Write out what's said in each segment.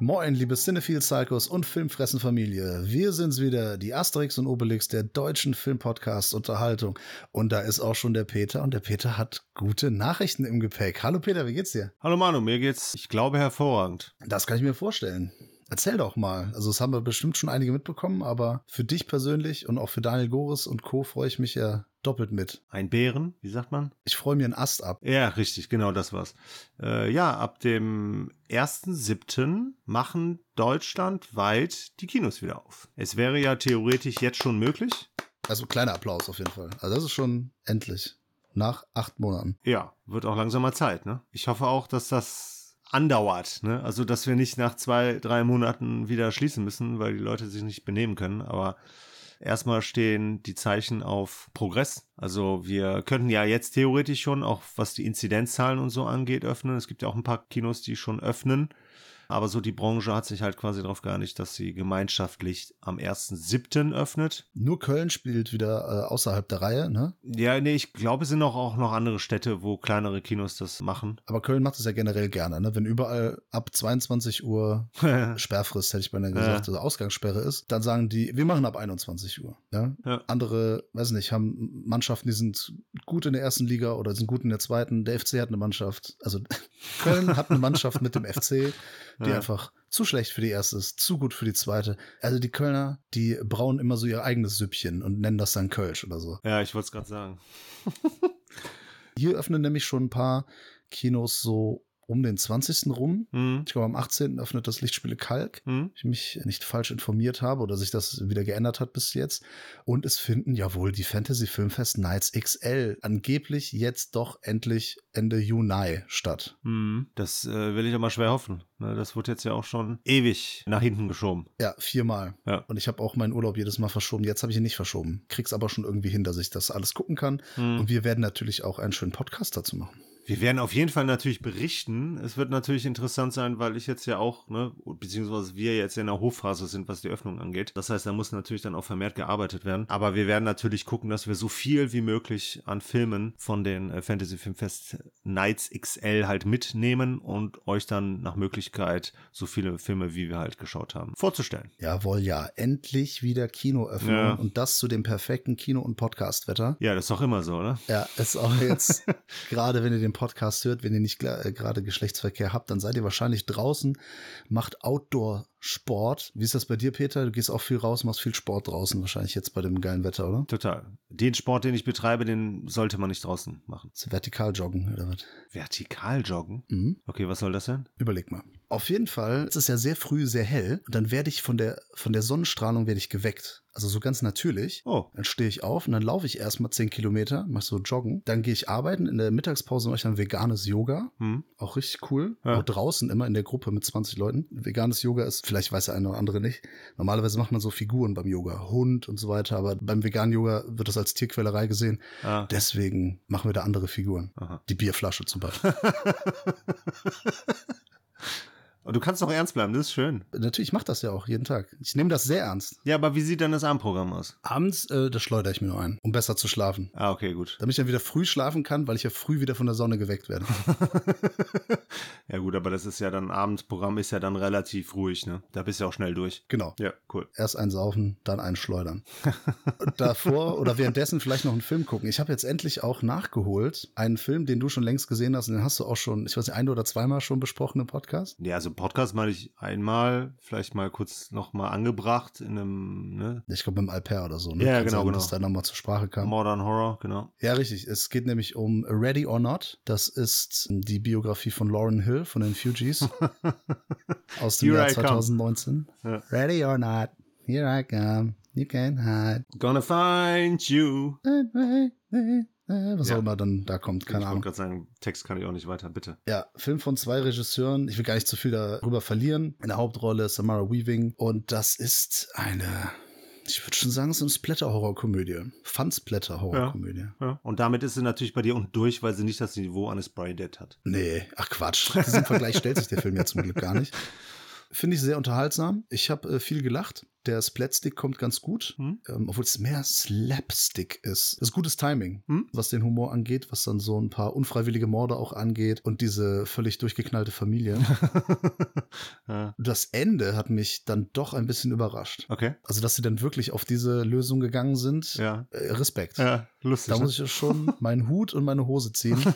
Moin, liebe Cinephile Psychos und Filmfressen-Familie. Wir sind's wieder, die Asterix und Obelix der deutschen Filmpodcast Unterhaltung. Und da ist auch schon der Peter und der Peter hat gute Nachrichten im Gepäck. Hallo Peter, wie geht's dir? Hallo Manu, mir geht's, ich glaube, hervorragend. Das kann ich mir vorstellen. Erzähl doch mal. Also, das haben wir bestimmt schon einige mitbekommen, aber für dich persönlich und auch für Daniel Goris und Co. freue ich mich ja doppelt mit. Ein Bären, wie sagt man? Ich freue mir einen Ast ab. Ja, richtig, genau das war's. Äh, ja, ab dem 1.7. machen deutschlandweit die Kinos wieder auf. Es wäre ja theoretisch jetzt schon möglich. Also kleiner Applaus auf jeden Fall. Also das ist schon endlich. Nach acht Monaten. Ja, wird auch langsam mal Zeit, ne? Ich hoffe auch, dass das andauert, ne? Also, dass wir nicht nach zwei, drei Monaten wieder schließen müssen, weil die Leute sich nicht benehmen können. Aber erstmal stehen die Zeichen auf Progress. Also wir könnten ja jetzt theoretisch schon, auch was die Inzidenzzahlen und so angeht, öffnen. Es gibt ja auch ein paar Kinos, die schon öffnen. Aber so die Branche hat sich halt quasi darauf geeinigt, dass sie gemeinschaftlich am 1.7. öffnet. Nur Köln spielt wieder äh, außerhalb der Reihe, ne? Ja, nee, ich glaube, es sind auch, auch noch andere Städte, wo kleinere Kinos das machen. Aber Köln macht es ja generell gerne, ne? Wenn überall ab 22 Uhr Sperrfrist, hätte ich beinahe gesagt, ja. also Ausgangssperre ist, dann sagen die, wir machen ab 21 Uhr. Ja? ja? Andere, weiß nicht, haben Mannschaften, die sind gut in der ersten Liga oder sind gut in der zweiten. Der FC hat eine Mannschaft, also Köln hat eine Mannschaft mit dem FC die ja. einfach zu schlecht für die erste ist, zu gut für die zweite. Also die Kölner, die brauen immer so ihr eigenes Süppchen und nennen das dann Kölsch oder so. Ja, ich wollte es gerade sagen. Hier öffnen nämlich schon ein paar Kinos so um den 20. rum. Mhm. Ich glaube, am 18. öffnet das Lichtspiele Kalk. Mhm. Ich mich nicht falsch informiert habe oder sich das wieder geändert hat bis jetzt. Und es finden ja wohl die Fantasy Filmfest Nights XL angeblich jetzt doch endlich Ende Juni statt. Mhm. Das äh, will ich aber schwer hoffen. Ne, das wurde jetzt ja auch schon ewig nach hinten geschoben. Ja, viermal. Ja. Und ich habe auch meinen Urlaub jedes Mal verschoben. Jetzt habe ich ihn nicht verschoben. Krieg's aber schon irgendwie hin, dass ich das alles gucken kann. Mhm. Und wir werden natürlich auch einen schönen Podcast dazu machen. Wir werden auf jeden Fall natürlich berichten. Es wird natürlich interessant sein, weil ich jetzt ja auch, ne, beziehungsweise wir jetzt in der Hochphase sind, was die Öffnung angeht. Das heißt, da muss natürlich dann auch vermehrt gearbeitet werden. Aber wir werden natürlich gucken, dass wir so viel wie möglich an Filmen von den äh, Fantasy Filmfest Nights XL halt mitnehmen und euch dann nach Möglichkeit so viele Filme, wie wir halt geschaut haben, vorzustellen. Jawohl, ja. Endlich wieder Kinoöffnung ja. und das zu dem perfekten Kino- und Podcastwetter. Ja, das ist doch immer so, oder? Ja, ist auch jetzt, gerade wenn ihr den Podcast hört, wenn ihr nicht äh, gerade Geschlechtsverkehr habt, dann seid ihr wahrscheinlich draußen, macht Outdoor Sport. Wie ist das bei dir, Peter? Du gehst auch viel raus, machst viel Sport draußen, wahrscheinlich jetzt bei dem geilen Wetter, oder? Total. Den Sport, den ich betreibe, den sollte man nicht draußen machen. Vertikal joggen oder was? Vertikal joggen? Mhm. Okay, was soll das denn? Überleg mal. Auf jeden Fall es ist es ja sehr früh sehr hell und dann werde ich von der von der Sonnenstrahlung werde ich geweckt. Also so ganz natürlich. Oh. Dann stehe ich auf und dann laufe ich erstmal zehn Kilometer, mach so joggen. Dann gehe ich arbeiten. In der Mittagspause mache ich dann veganes Yoga. Hm. Auch richtig cool. Ja. Auch draußen immer in der Gruppe mit 20 Leuten. Veganes Yoga ist vielleicht weiß der eine oder andere nicht. Normalerweise macht man so Figuren beim Yoga, Hund und so weiter, aber beim veganen Yoga wird das als Tierquälerei gesehen. Ah. Deswegen machen wir da andere Figuren. Aha. Die Bierflasche zum Beispiel. Und du kannst doch ernst bleiben, das ist schön. Natürlich, ich mache das ja auch jeden Tag. Ich nehme das sehr ernst. Ja, aber wie sieht dann das Abendprogramm aus? Abends, äh, das schleudere ich mir nur ein, um besser zu schlafen. Ah, okay, gut. Damit ich dann wieder früh schlafen kann, weil ich ja früh wieder von der Sonne geweckt werde. ja gut, aber das ist ja dann, Abendsprogramm ist ja dann relativ ruhig, ne? Da bist du ja auch schnell durch. Genau. Ja, cool. Erst ein Saufen, dann ein Schleudern. davor oder währenddessen vielleicht noch einen Film gucken. Ich habe jetzt endlich auch nachgeholt, einen Film, den du schon längst gesehen hast und den hast du auch schon, ich weiß nicht, ein oder zweimal schon besprochen im Podcast. Ja, also Podcast meine ich einmal, vielleicht mal kurz nochmal angebracht in einem, ne? Ich glaube im Alper oder so, ne? Ja, genau, sagen, genau. Dass da nochmal zur Sprache kam. Modern Horror, genau. Ja, richtig. Es geht nämlich um Ready or Not. Das ist die Biografie von Lauren Hill von den Fugees aus dem Here Jahr 2019. Ja. Ready or Not, here I come. You can't hide. Gonna find you. Äh, was ja. auch immer dann da kommt, keine ich Ahnung. Ich wollte gerade sagen, Text kann ich auch nicht weiter, bitte. Ja, Film von zwei Regisseuren. Ich will gar nicht zu viel darüber verlieren. In der Hauptrolle Samara Weaving. Und das ist eine Ich würde schon sagen, es ist eine Splatter-Horror-Komödie. Fun-Splatter-Horror-Komödie. Ja, ja. Und damit ist sie natürlich bei dir und durch, weil sie nicht das Niveau eines Brain Dead hat. Nee, ach Quatsch. Diesen Vergleich stellt sich der Film ja zum Glück gar nicht. Finde ich sehr unterhaltsam. Ich habe äh, viel gelacht. Der Splatstick kommt ganz gut, Hm? ähm, obwohl es mehr Slapstick ist. Das ist gutes Timing, Hm? was den Humor angeht, was dann so ein paar unfreiwillige Morde auch angeht und diese völlig durchgeknallte Familie. ja. das Ende hat mich dann doch ein bisschen überrascht. Okay. Also, dass sie dann wirklich auf diese Lösung gegangen sind. Ja. Äh, Respekt. Ja, lustig. Da ne? muss ich ja schon meinen Hut und meine Hose ziehen.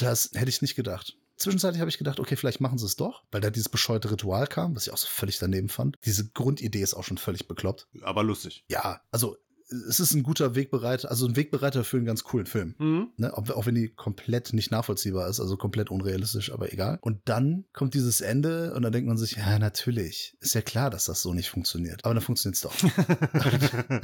Das hätte ich nicht gedacht. Zwischenzeitlich habe ich gedacht, okay, vielleicht machen sie es doch, weil da dieses bescheuerte Ritual kam, was ich auch so völlig daneben fand. Diese Grundidee ist auch schon völlig bekloppt. Aber lustig. Ja, also es ist ein guter Wegbereiter, also ein Wegbereiter für einen ganz coolen Film. Mhm. Ne? Auch, auch wenn die komplett nicht nachvollziehbar ist, also komplett unrealistisch, aber egal. Und dann kommt dieses Ende und dann denkt man sich, ja, natürlich, ist ja klar, dass das so nicht funktioniert. Aber dann funktioniert es doch.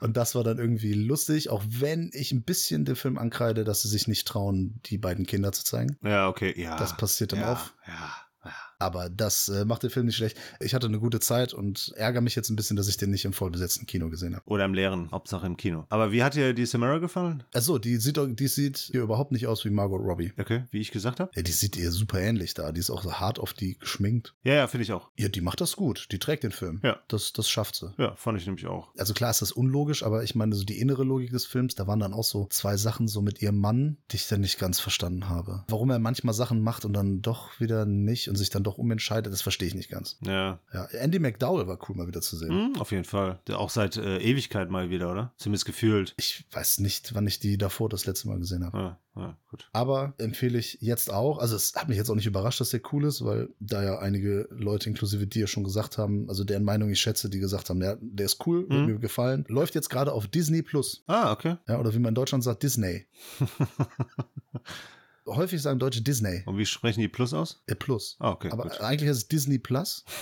und das war dann irgendwie lustig, auch wenn ich ein bisschen den Film ankreide, dass sie sich nicht trauen, die beiden Kinder zu zeigen. ja, okay, ja. Das passiert dann ja, auch. Ja, ja. Aber das äh, macht den Film nicht schlecht. Ich hatte eine gute Zeit und ärgere mich jetzt ein bisschen, dass ich den nicht im vollbesetzten Kino gesehen habe. Oder im leeren, Hauptsache im Kino. Aber wie hat dir die Samara gefallen? Achso, die sieht, die sieht hier überhaupt nicht aus wie Margot Robbie. Okay, wie ich gesagt habe? Ja, die sieht ihr super ähnlich da. Die ist auch so hart auf die geschminkt. Ja, ja, finde ich auch. Ja, die macht das gut. Die trägt den Film. Ja. Das, das schafft sie. Ja, fand ich nämlich auch. Also klar ist das unlogisch, aber ich meine, so die innere Logik des Films, da waren dann auch so zwei Sachen so mit ihrem Mann, die ich dann nicht ganz verstanden habe. Warum er manchmal Sachen macht und dann doch wieder nicht und sich dann doch umentscheidet, das verstehe ich nicht ganz. Ja. Ja, Andy McDowell war cool mal wieder zu sehen. Mhm, auf jeden Fall. Der Auch seit äh, Ewigkeit mal wieder, oder? Zumindest gefühlt. Ich weiß nicht, wann ich die davor das letzte Mal gesehen habe. Ja, ja, gut. Aber empfehle ich jetzt auch. Also es hat mich jetzt auch nicht überrascht, dass der cool ist, weil da ja einige Leute, inklusive dir, schon gesagt haben, also deren Meinung ich schätze, die gesagt haben, der, der ist cool, wird Mhm. mir gefallen. Läuft jetzt gerade auf Disney Plus. Ah, okay. Ja, oder wie man in Deutschland sagt, Disney. Häufig sagen Deutsche Disney. Und wie sprechen die Plus aus? Äh, Plus. Ah, okay. Aber gut. eigentlich heißt es Disney Plus.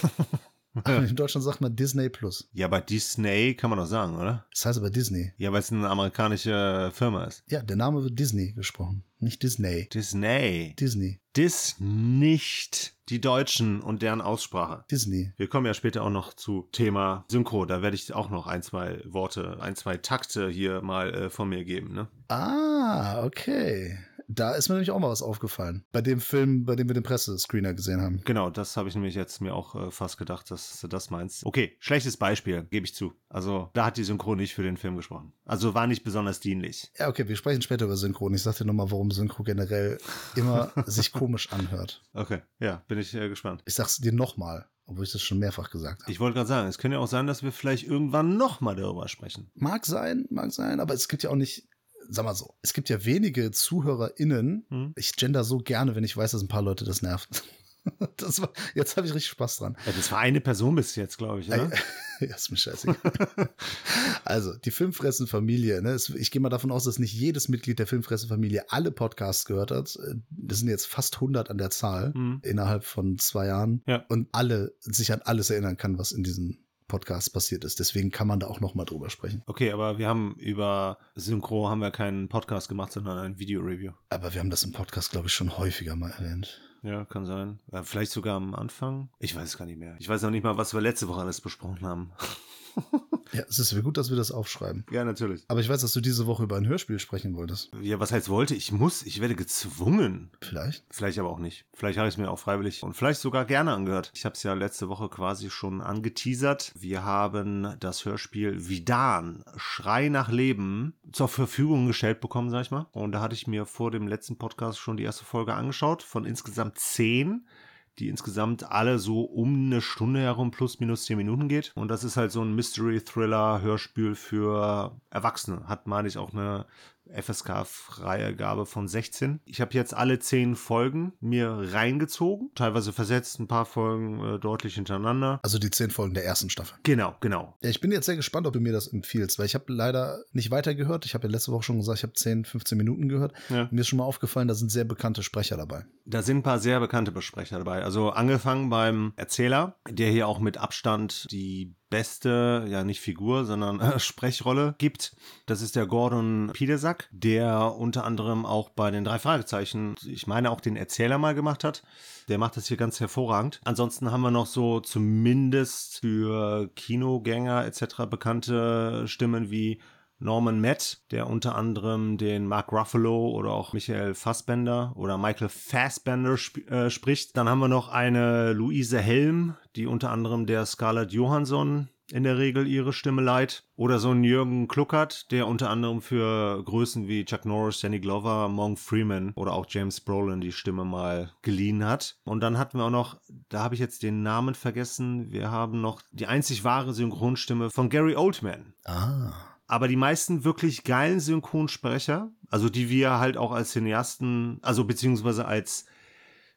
Aber in Deutschland sagt man Disney Plus. Ja, bei Disney kann man doch sagen, oder? Das heißt aber Disney. Ja, weil es eine amerikanische Firma ist. Ja, der Name wird Disney gesprochen, nicht Disney. Disney. Disney. Dis nicht die Deutschen und deren Aussprache. Disney. Wir kommen ja später auch noch zu Thema Synchro. Da werde ich auch noch ein, zwei Worte, ein, zwei Takte hier mal äh, von mir geben. Ne? Ah, okay. Da ist mir nämlich auch mal was aufgefallen. Bei dem Film, bei dem wir den Pressescreener gesehen haben. Genau, das habe ich nämlich jetzt mir auch äh, fast gedacht, dass du das meinst. Okay, schlechtes Beispiel, gebe ich zu. Also da hat die Synchro nicht für den Film gesprochen. Also war nicht besonders dienlich. Ja, okay, wir sprechen später über Synchron. Ich sag dir nochmal, warum Synchro generell immer sich komisch anhört. Okay, ja, bin ich äh, gespannt. Ich sag's dir nochmal, obwohl ich das schon mehrfach gesagt habe. Ich wollte gerade sagen, es könnte ja auch sein, dass wir vielleicht irgendwann nochmal darüber sprechen. Mag sein, mag sein, aber es gibt ja auch nicht, sag mal so, es gibt ja wenige ZuhörerInnen. Hm? Ich gender so gerne, wenn ich weiß, dass ein paar Leute das nervt. Das war, jetzt habe ich richtig Spaß dran. Ja, das war eine Person bis jetzt, glaube ich, oder? ja, ist mir scheißegal. also, die Filmfressen-Familie, ne? ich gehe mal davon aus, dass nicht jedes Mitglied der Filmfressen-Familie alle Podcasts gehört hat. Das sind jetzt fast 100 an der Zahl Hm. innerhalb von zwei Jahren. Ja. Und alle sich an alles erinnern kann, was in diesen Podcasts passiert ist. Deswegen kann man da auch noch mal drüber sprechen. Okay, aber wir haben über Synchro haben wir keinen Podcast gemacht, sondern ein Video-Review. Aber wir haben das im Podcast, glaube ich, schon häufiger mal erwähnt. Ja, kann sein. Äh, vielleicht sogar am Anfang. Ich weiß es gar nicht mehr. Ich weiß noch nicht mal, was wir letzte Woche alles besprochen haben. Ja, es ist gut, dass wir das aufschreiben. ja, natürlich. Aber ich weiß, dass du diese Woche über ein Hörspiel sprechen wolltest. Ja, was heißt wollte? Ich muss, ich werde gezwungen. Vielleicht? Vielleicht aber auch nicht. Vielleicht habe ich es mir auch freiwillig und vielleicht sogar gerne angehört. Ich habe es ja letzte Woche quasi schon angeteasert. Wir haben das Hörspiel Vidan, Schrei nach Leben, zur Verfügung gestellt bekommen, sag ich mal. Und da hatte ich mir vor dem letzten Podcast schon die erste Folge angeschaut, von insgesamt zehn die insgesamt alle so um eine Stunde herum plus minus zehn Minuten geht. Und das ist halt so ein Mystery-Thriller-Hörspiel für Erwachsene. Hat, meine ich, auch eine FSK-Freigabe von 16. Ich habe jetzt alle zehn Folgen mir reingezogen, teilweise versetzt, ein paar Folgen äh, deutlich hintereinander. Also die zehn Folgen der ersten Staffel. Genau, genau. Ja, ich bin jetzt sehr gespannt, ob du mir das empfiehlst, weil ich habe leider nicht weitergehört. Ich habe ja letzte Woche schon gesagt, ich habe 10, 15 Minuten gehört. Ja. Mir ist schon mal aufgefallen, da sind sehr bekannte Sprecher dabei. Da sind ein paar sehr bekannte Besprecher dabei. Also angefangen beim Erzähler, der hier auch mit Abstand die beste, ja nicht Figur, sondern äh, Sprechrolle gibt. Das ist der Gordon Pidesack, der unter anderem auch bei den drei Fragezeichen, ich meine auch den Erzähler mal gemacht hat. Der macht das hier ganz hervorragend. Ansonsten haben wir noch so zumindest für Kinogänger etc. bekannte Stimmen wie Norman Matt, der unter anderem den Mark Ruffalo oder auch Michael Fassbender oder Michael Fassbender sp äh, spricht. Dann haben wir noch eine Luise Helm, die unter anderem der Scarlett Johansson in der Regel ihre Stimme leiht. Oder so ein Jürgen Kluckert, der unter anderem für Größen wie Chuck Norris, Danny Glover, Monk Freeman oder auch James Brolin die Stimme mal geliehen hat. Und dann hatten wir auch noch, da habe ich jetzt den Namen vergessen, wir haben noch die einzig wahre Synchronstimme von Gary Oldman. Ah. Aber die meisten wirklich geilen Synchronsprecher, also die wir halt auch als Cineasten, also beziehungsweise als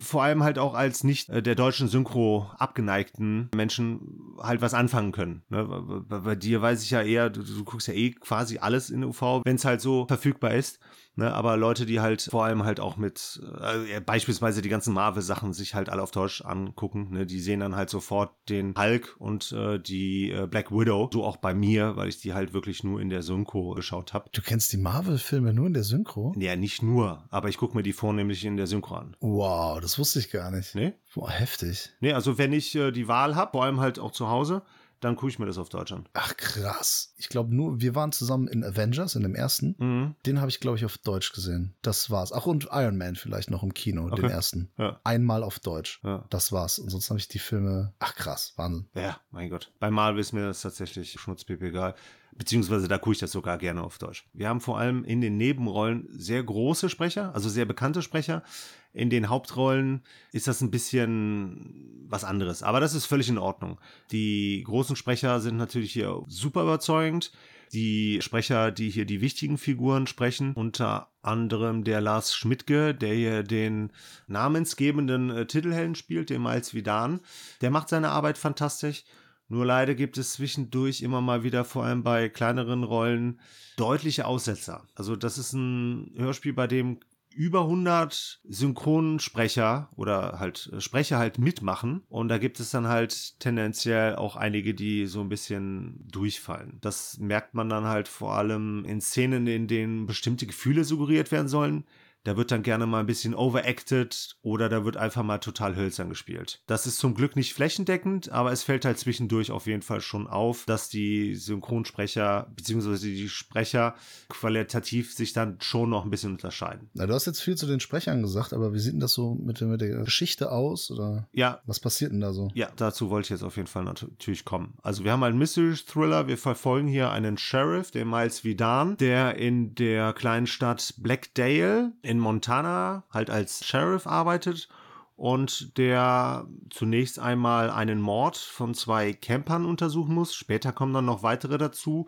vor allem halt auch als nicht äh, der deutschen Synchro abgeneigten Menschen halt was anfangen können. Ne? Bei, dir weiß ich ja eher, du guckst ja eh quasi alles in UV, wenn es halt so verfügbar ist. Ne, aber Leute, die halt vor allem halt auch mit äh, beispielsweise die ganzen Marvel-Sachen sich halt alle auf Deutsch angucken, ne, die sehen dann halt sofort den Hulk und äh, die äh, Black Widow. So auch bei mir, weil ich die halt wirklich nur in der Synchro geschaut habe. Du kennst die Marvel-Filme nur in der Synchro? Ja, nicht nur, aber ich gucke mir die vornehmlich in der Synchro an. Wow, das wusste ich gar nicht. Nee? Boah, heftig. Nee, also wenn ich äh, die Wahl habe, vor allem halt auch zu Hause, dann gucke ich mir das auf Deutsch an. Ach krass. Ich glaube nur, wir waren zusammen in Avengers, in dem ersten. Mhm. Den habe ich, glaube ich, auf Deutsch gesehen. Das war's. Ach, und Iron Man vielleicht noch im Kino, Okay. den ersten. Ja. Einmal auf Deutsch. Ja. Das war's. Und sonst habe ich die Filme. Ach krass, Wahnsinn. Ja, mein Gott. Bei Marvel ist mir das tatsächlich schnutzpiep egal. Beziehungsweise da gucke ich das sogar gerne auf Deutsch. Wir haben vor allem in den Nebenrollen sehr große Sprecher, also sehr bekannte Sprecher. In den Hauptrollen ist das ein bisschen was anderes. Aber das ist völlig in Ordnung. Die großen Sprecher sind natürlich hier super überzeugend. Die Sprecher, die hier die wichtigen Figuren sprechen, unter anderem der Lars Schmidtke, der hier den namensgebenden äh, Titelhelden spielt, den Miles Vidan, der macht seine Arbeit fantastisch. Nur leider gibt es zwischendurch immer mal wieder, vor allem bei kleineren Rollen, deutliche Aussetzer. Also das ist ein Hörspiel, bei dem über 100 Synchronsprecher oder halt äh, Sprecher halt mitmachen. Und da gibt es dann halt tendenziell auch einige, die so ein bisschen durchfallen. Das merkt man dann halt vor allem in Szenen, in denen bestimmte Gefühle suggeriert werden sollen. Da wird dann gerne mal ein bisschen overacted oder da wird einfach mal total hölzern gespielt. Das ist zum Glück nicht flächendeckend, aber es fällt halt zwischendurch auf jeden Fall schon auf, dass die Synchronsprecher bzw. die Sprecher qualitativ sich dann schon noch ein bisschen unterscheiden. Na, du hast jetzt viel zu den Sprechern gesagt, aber wie sieht denn das so mit, der- mit der Geschichte aus? Oder Ja, was passiert denn da so? Ja, dazu wollte ich jetzt auf jeden Fall nat- natürlich kommen. Also wir haben einen Mystery Thriller. Wir verfolgen hier einen Sheriff, den Miles Vidan, der in der kleinen Stadt Blackdale in Montana halt als Sheriff arbeitet und der zunächst einmal einen Mord von zwei Campern untersuchen muss. Später kommen dann noch weitere dazu,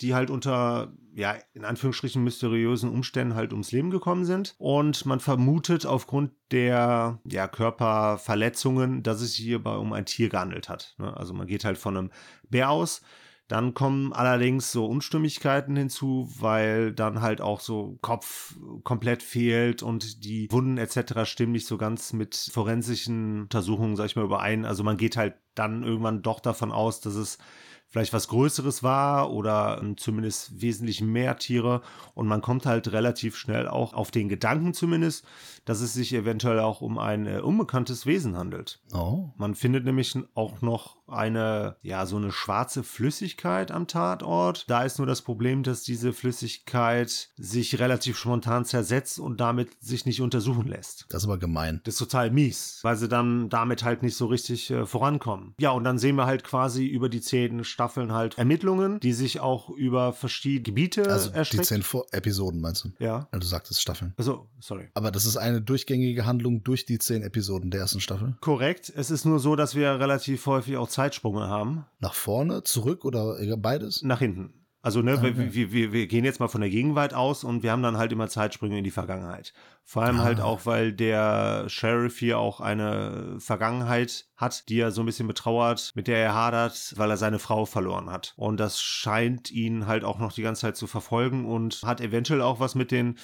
die halt unter, ja, in Anführungsstrichen mysteriösen Umständen halt ums Leben gekommen sind. Und man vermutet aufgrund der, ja, Körperverletzungen, dass es hierbei um ein Tier gehandelt hat. ne? Also man geht halt von einem Bär aus. Dann kommen allerdings so Unstimmigkeiten hinzu, weil dann halt auch so Kopf komplett fehlt und die Wunden etc. stimmen nicht so ganz mit forensischen Untersuchungen, sag ich mal, überein. Also man geht halt dann irgendwann doch davon aus, dass es vielleicht was Größeres war oder ähm, zumindest wesentlich mehr Tiere. Und man kommt halt relativ schnell auch auf den Gedanken zumindest, dass es sich eventuell auch um ein äh, unbekanntes Wesen handelt. Oh. Man findet nämlich auch noch eine, ja, so eine schwarze Flüssigkeit am Tatort. Da ist nur das Problem, dass diese Flüssigkeit sich relativ spontan zersetzt und damit sich nicht untersuchen lässt. Das ist aber gemein. Das ist total mies, weil sie dann damit halt nicht so richtig äh, vorankommen. Ja, und dann sehen wir halt quasi über die zehn Staffeln halt Ermittlungen, die sich auch über verschiedene Gebiete Also die erstrecken. zehn Vor Episoden, meinst du? Ja. Ja, Du sagtest Staffeln. Also, sorry. Aber das ist eine durchgängige Handlung durch die zehn Episoden der ersten Staffel. Korrekt. Es ist nur so, dass wir relativ häufig auch Zeitsprünge haben. Nach vorne, zurück oder beides? Nach hinten. Also, ne, wir- Okay. wir, wir, wir gehen jetzt mal von der Gegenwart aus und wir haben dann halt immer Zeitsprünge in die Vergangenheit. Vor allem Ah. halt auch, weil der Sheriff hier auch eine Vergangenheit hat, die er so ein bisschen betrauert, mit der er hadert, weil er seine Frau verloren hat. Und das scheint ihn halt auch noch die ganze Zeit zu verfolgen und hat eventuell auch was mit den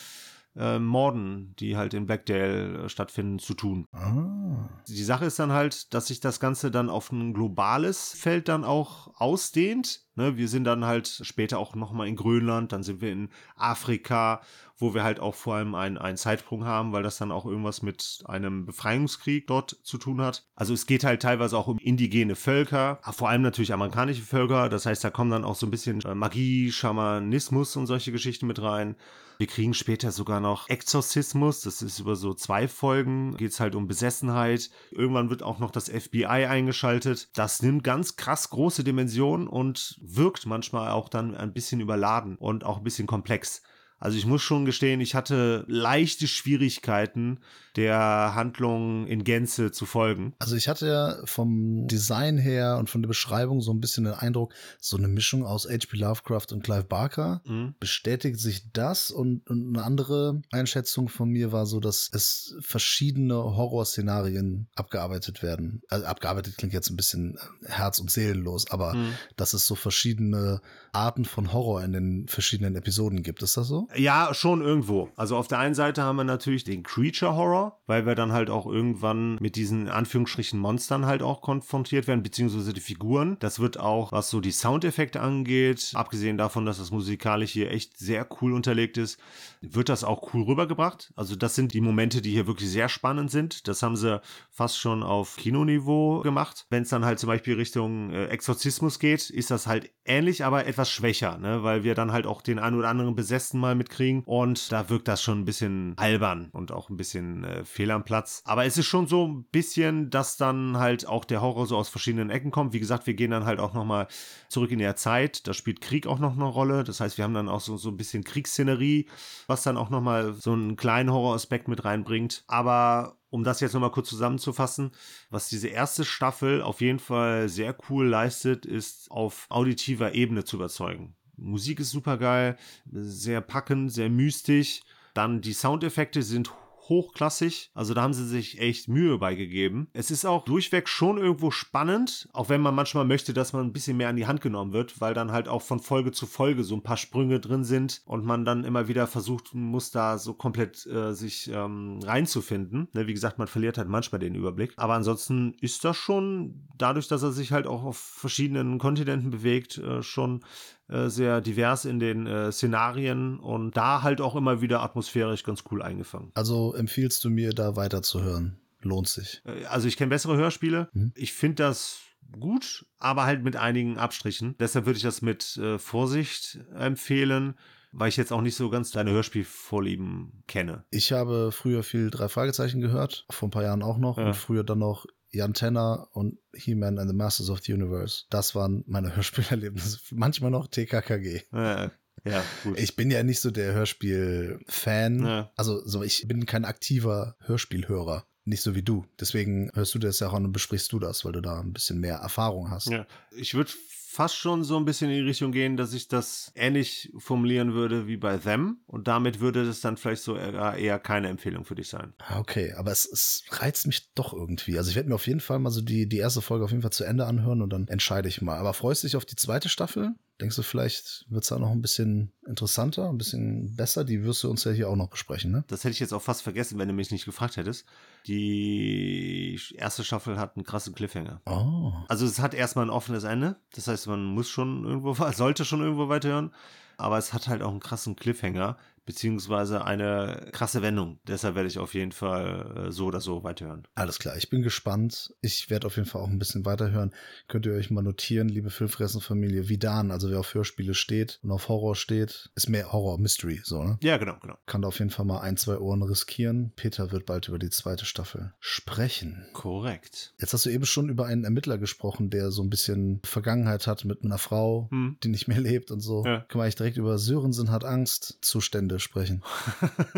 äh, Morden, die halt in Blackdale äh, stattfinden, zu tun. Ah. Die Sache ist dann halt, dass sich das Ganze dann auf ein globales Feld dann auch ausdehnt. Ne, wir sind dann halt später auch nochmal in Grönland, dann sind wir in Afrika, wo wir halt auch vor allem einen, einen Zeitsprung haben, weil das dann auch irgendwas mit einem Befreiungskrieg dort zu tun hat. Also es geht halt teilweise auch um indigene Völker, vor allem natürlich amerikanische Völker. Das heißt, da kommen dann auch so ein bisschen äh, Magie, Schamanismus und solche Geschichten mit rein. Wir kriegen später sogar noch Exorzismus. Das ist über so zwei Folgen. Geht es halt um Besessenheit. Irgendwann wird auch noch das FBI eingeschaltet. Das nimmt ganz krass große Dimensionen und wirkt manchmal auch dann ein bisschen überladen und auch ein bisschen komplex. Also ich muss schon gestehen, ich hatte leichte Schwierigkeiten, der Handlung in Gänze zu folgen. Also ich hatte ja vom Design her und von der Beschreibung so ein bisschen den Eindruck, so eine Mischung aus H.P. Lovecraft und Clive Barker. Mhm. Bestätigt sich das und, und, eine andere Einschätzung von mir war so, dass es verschiedene Horrorszenarien abgearbeitet werden. Also abgearbeitet klingt jetzt ein bisschen äh, herz- und seelenlos, aber mhm. dass es so verschiedene Arten von Horror in den verschiedenen Episoden gibt. Ist das so? Ja, schon irgendwo. Also auf der einen Seite haben wir natürlich den Creature Horror, weil wir dann halt auch irgendwann mit diesen Anführungsstrichen Monstern halt auch konfrontiert werden, beziehungsweise die Figuren. Das wird auch, was so die Soundeffekte angeht, abgesehen davon, dass das musikalisch hier echt sehr cool unterlegt ist, wird das auch cool rübergebracht. Also das sind die Momente, die hier wirklich sehr spannend sind. Das haben sie fast schon auf Kinoniveau gemacht. Wenn es dann halt zum Beispiel Richtung äh, Exorzismus geht, ist das halt ähnlich, aber etwas schwächer, ne? weil wir dann halt auch den einen oder anderen Besessen mal mitkriegen und da wirkt das schon ein bisschen albern und auch ein bisschen äh, fehl am Platz. Aber es ist schon so ein bisschen, dass dann halt auch der Horror so aus verschiedenen Ecken kommt. Wie gesagt, wir gehen dann halt auch nochmal zurück in der Zeit. Da spielt Krieg auch noch eine Rolle. Das heißt, wir haben dann auch so, so ein bisschen Kriegsszenerie, was dann auch nochmal so einen kleinen Horroraspekt mit reinbringt. Aber um das jetzt nochmal kurz zusammenzufassen, was diese erste Staffel auf jeden Fall sehr cool leistet, ist auf auditiver Ebene zu überzeugen. Musik ist super geil, sehr packend, sehr mystisch. Dann die Soundeffekte sind hochklassig. Also da haben sie sich echt Mühe beigegeben. Es ist auch durchweg schon irgendwo spannend, auch wenn man manchmal möchte, dass man ein bisschen mehr an die Hand genommen wird, weil dann halt auch von Folge zu Folge so ein paar Sprünge drin sind und man dann immer wieder versucht muss, da so komplett äh, sich ähm, reinzufinden. Ne, wie gesagt, man verliert halt manchmal den Überblick. Aber ansonsten ist das schon, dadurch, dass er sich halt auch auf verschiedenen Kontinenten bewegt, äh, schon äh, sehr divers in den äh, Szenarien und da halt auch immer wieder atmosphärisch ganz cool eingefangen. Also empfiehlst du mir, da weiterzuhören? Lohnt sich. Äh, also ich kenne bessere Hörspiele. Mhm. Ich finde das gut, aber halt mit einigen Abstrichen. Deshalb würde ich das mit äh, Vorsicht empfehlen weil ich jetzt auch nicht so ganz deine Hörspielvorlieben kenne. Ich habe früher viel drei Fragezeichen gehört, vor ein paar Jahren auch noch ja. und früher dann noch Jan Tenner und He-Man and the Masters of the Universe. Das waren meine Hörspielerlebnisse. Manchmal noch TKKG. Ja, ja, gut. Ich bin ja nicht so der Hörspiel-Fan. Ja. Also so, ich bin kein aktiver Hörspielhörer. Nicht so wie du. Deswegen hörst du das ja auch an und besprichst du das, weil du da ein bisschen mehr Erfahrung hast. Ja. Ich würde fast schon so ein bisschen in die Richtung gehen, dass ich das ähnlich formulieren würde wie bei Them. Und damit würde das dann vielleicht so eher, keine Empfehlung für dich sein. Ah, okay, aber es, es reizt mich doch irgendwie. Also ich werde mir auf jeden Fall mal so die, die erste Folge auf jeden Fall zu Ende anhören und dann entscheide ich mal. Aber freust du dich auf die zweite Staffel? Denkst du, vielleicht wird es da noch ein bisschen interessanter, ein bisschen besser? Die wirst du uns ja hier auch noch besprechen, ne? Das hätte ich jetzt auch fast vergessen, wenn du mich nicht gefragt hättest. Die erste Staffel hat einen krassen Cliffhanger. Oh. Also es hat erstmal ein offenes Ende. Das heißt, man muss schon irgendwo, sollte schon irgendwo weiterhören. Aber es hat halt auch einen krassen Cliffhanger, beziehungsweise eine krasse Wendung. Deshalb werde ich auf jeden Fall äh, so oder so weiterhören. Alles klar, ich bin gespannt. Ich werde auf jeden Fall auch ein bisschen weiterhören. Könnt ihr euch mal notieren, liebe Filmfressenfamilie, Vidan, also wer auf Hörspiele steht und auf Horror steht, ist mehr Horror-Mystery, so, ne? Ja, genau, genau. Kann da auf jeden Fall mal ein, zwei Ohren riskieren. Peter wird bald über die zweite Staffel sprechen. Korrekt. Jetzt hast du eben schon über einen Ermittler gesprochen, der so ein bisschen Vergangenheit hat mit einer Frau, hm. die nicht mehr lebt und so. Ja. Kann man eigentlich direkt über Sörensen hat Angst Zustände sprechen.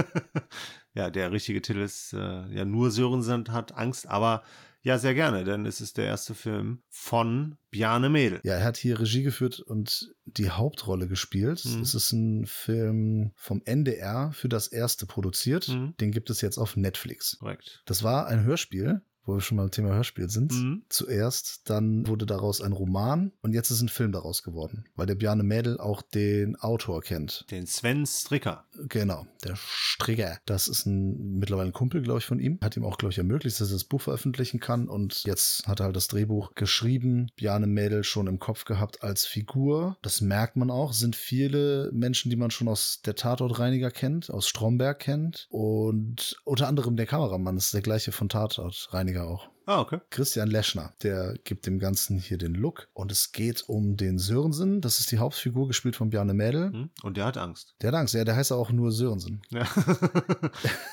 ja, der richtige Titel ist äh, ja nur Sörensen hat Angst, aber ja, sehr gerne, denn es ist der erste Film von Bjarne Mädel. Ja, er hat hier Regie geführt und die Hauptrolle gespielt. Mhm. Es ist ein Film vom NDR für das erste produziert. Mhm. Den gibt es jetzt auf Netflix. Korrekt. Das war ein Hörspiel wo wir schon mal im Thema Hörspiel sind. Mhm. Zuerst, dann wurde daraus ein Roman und jetzt ist ein Film daraus geworden, weil der Bjarne Mädel auch den Autor kennt. Den Sven Stricker. Genau, der Stricker. Das ist ein mittlerweile ein Kumpel, glaube ich, von ihm. Hat ihm auch, glaube ich, ermöglicht, dass er das Buch veröffentlichen kann und jetzt hat er halt das Drehbuch geschrieben. Bjarne Mädel schon im Kopf gehabt als Figur. Das merkt man auch. Sind viele Menschen, die man schon aus der Tatortreiniger kennt, aus Stromberg kennt und unter anderem der Kameramann ist der gleiche von Tatortreiniger auch. Ah, okay. Christian Leschner, der gibt dem Ganzen hier den Look. Und es geht um den Sörensen. Das ist die Hauptfigur, gespielt von Bjarne Mädel. Hm? Und der hat Angst. Der hat Angst, ja, der heißt auch nur Sörensen. Ja.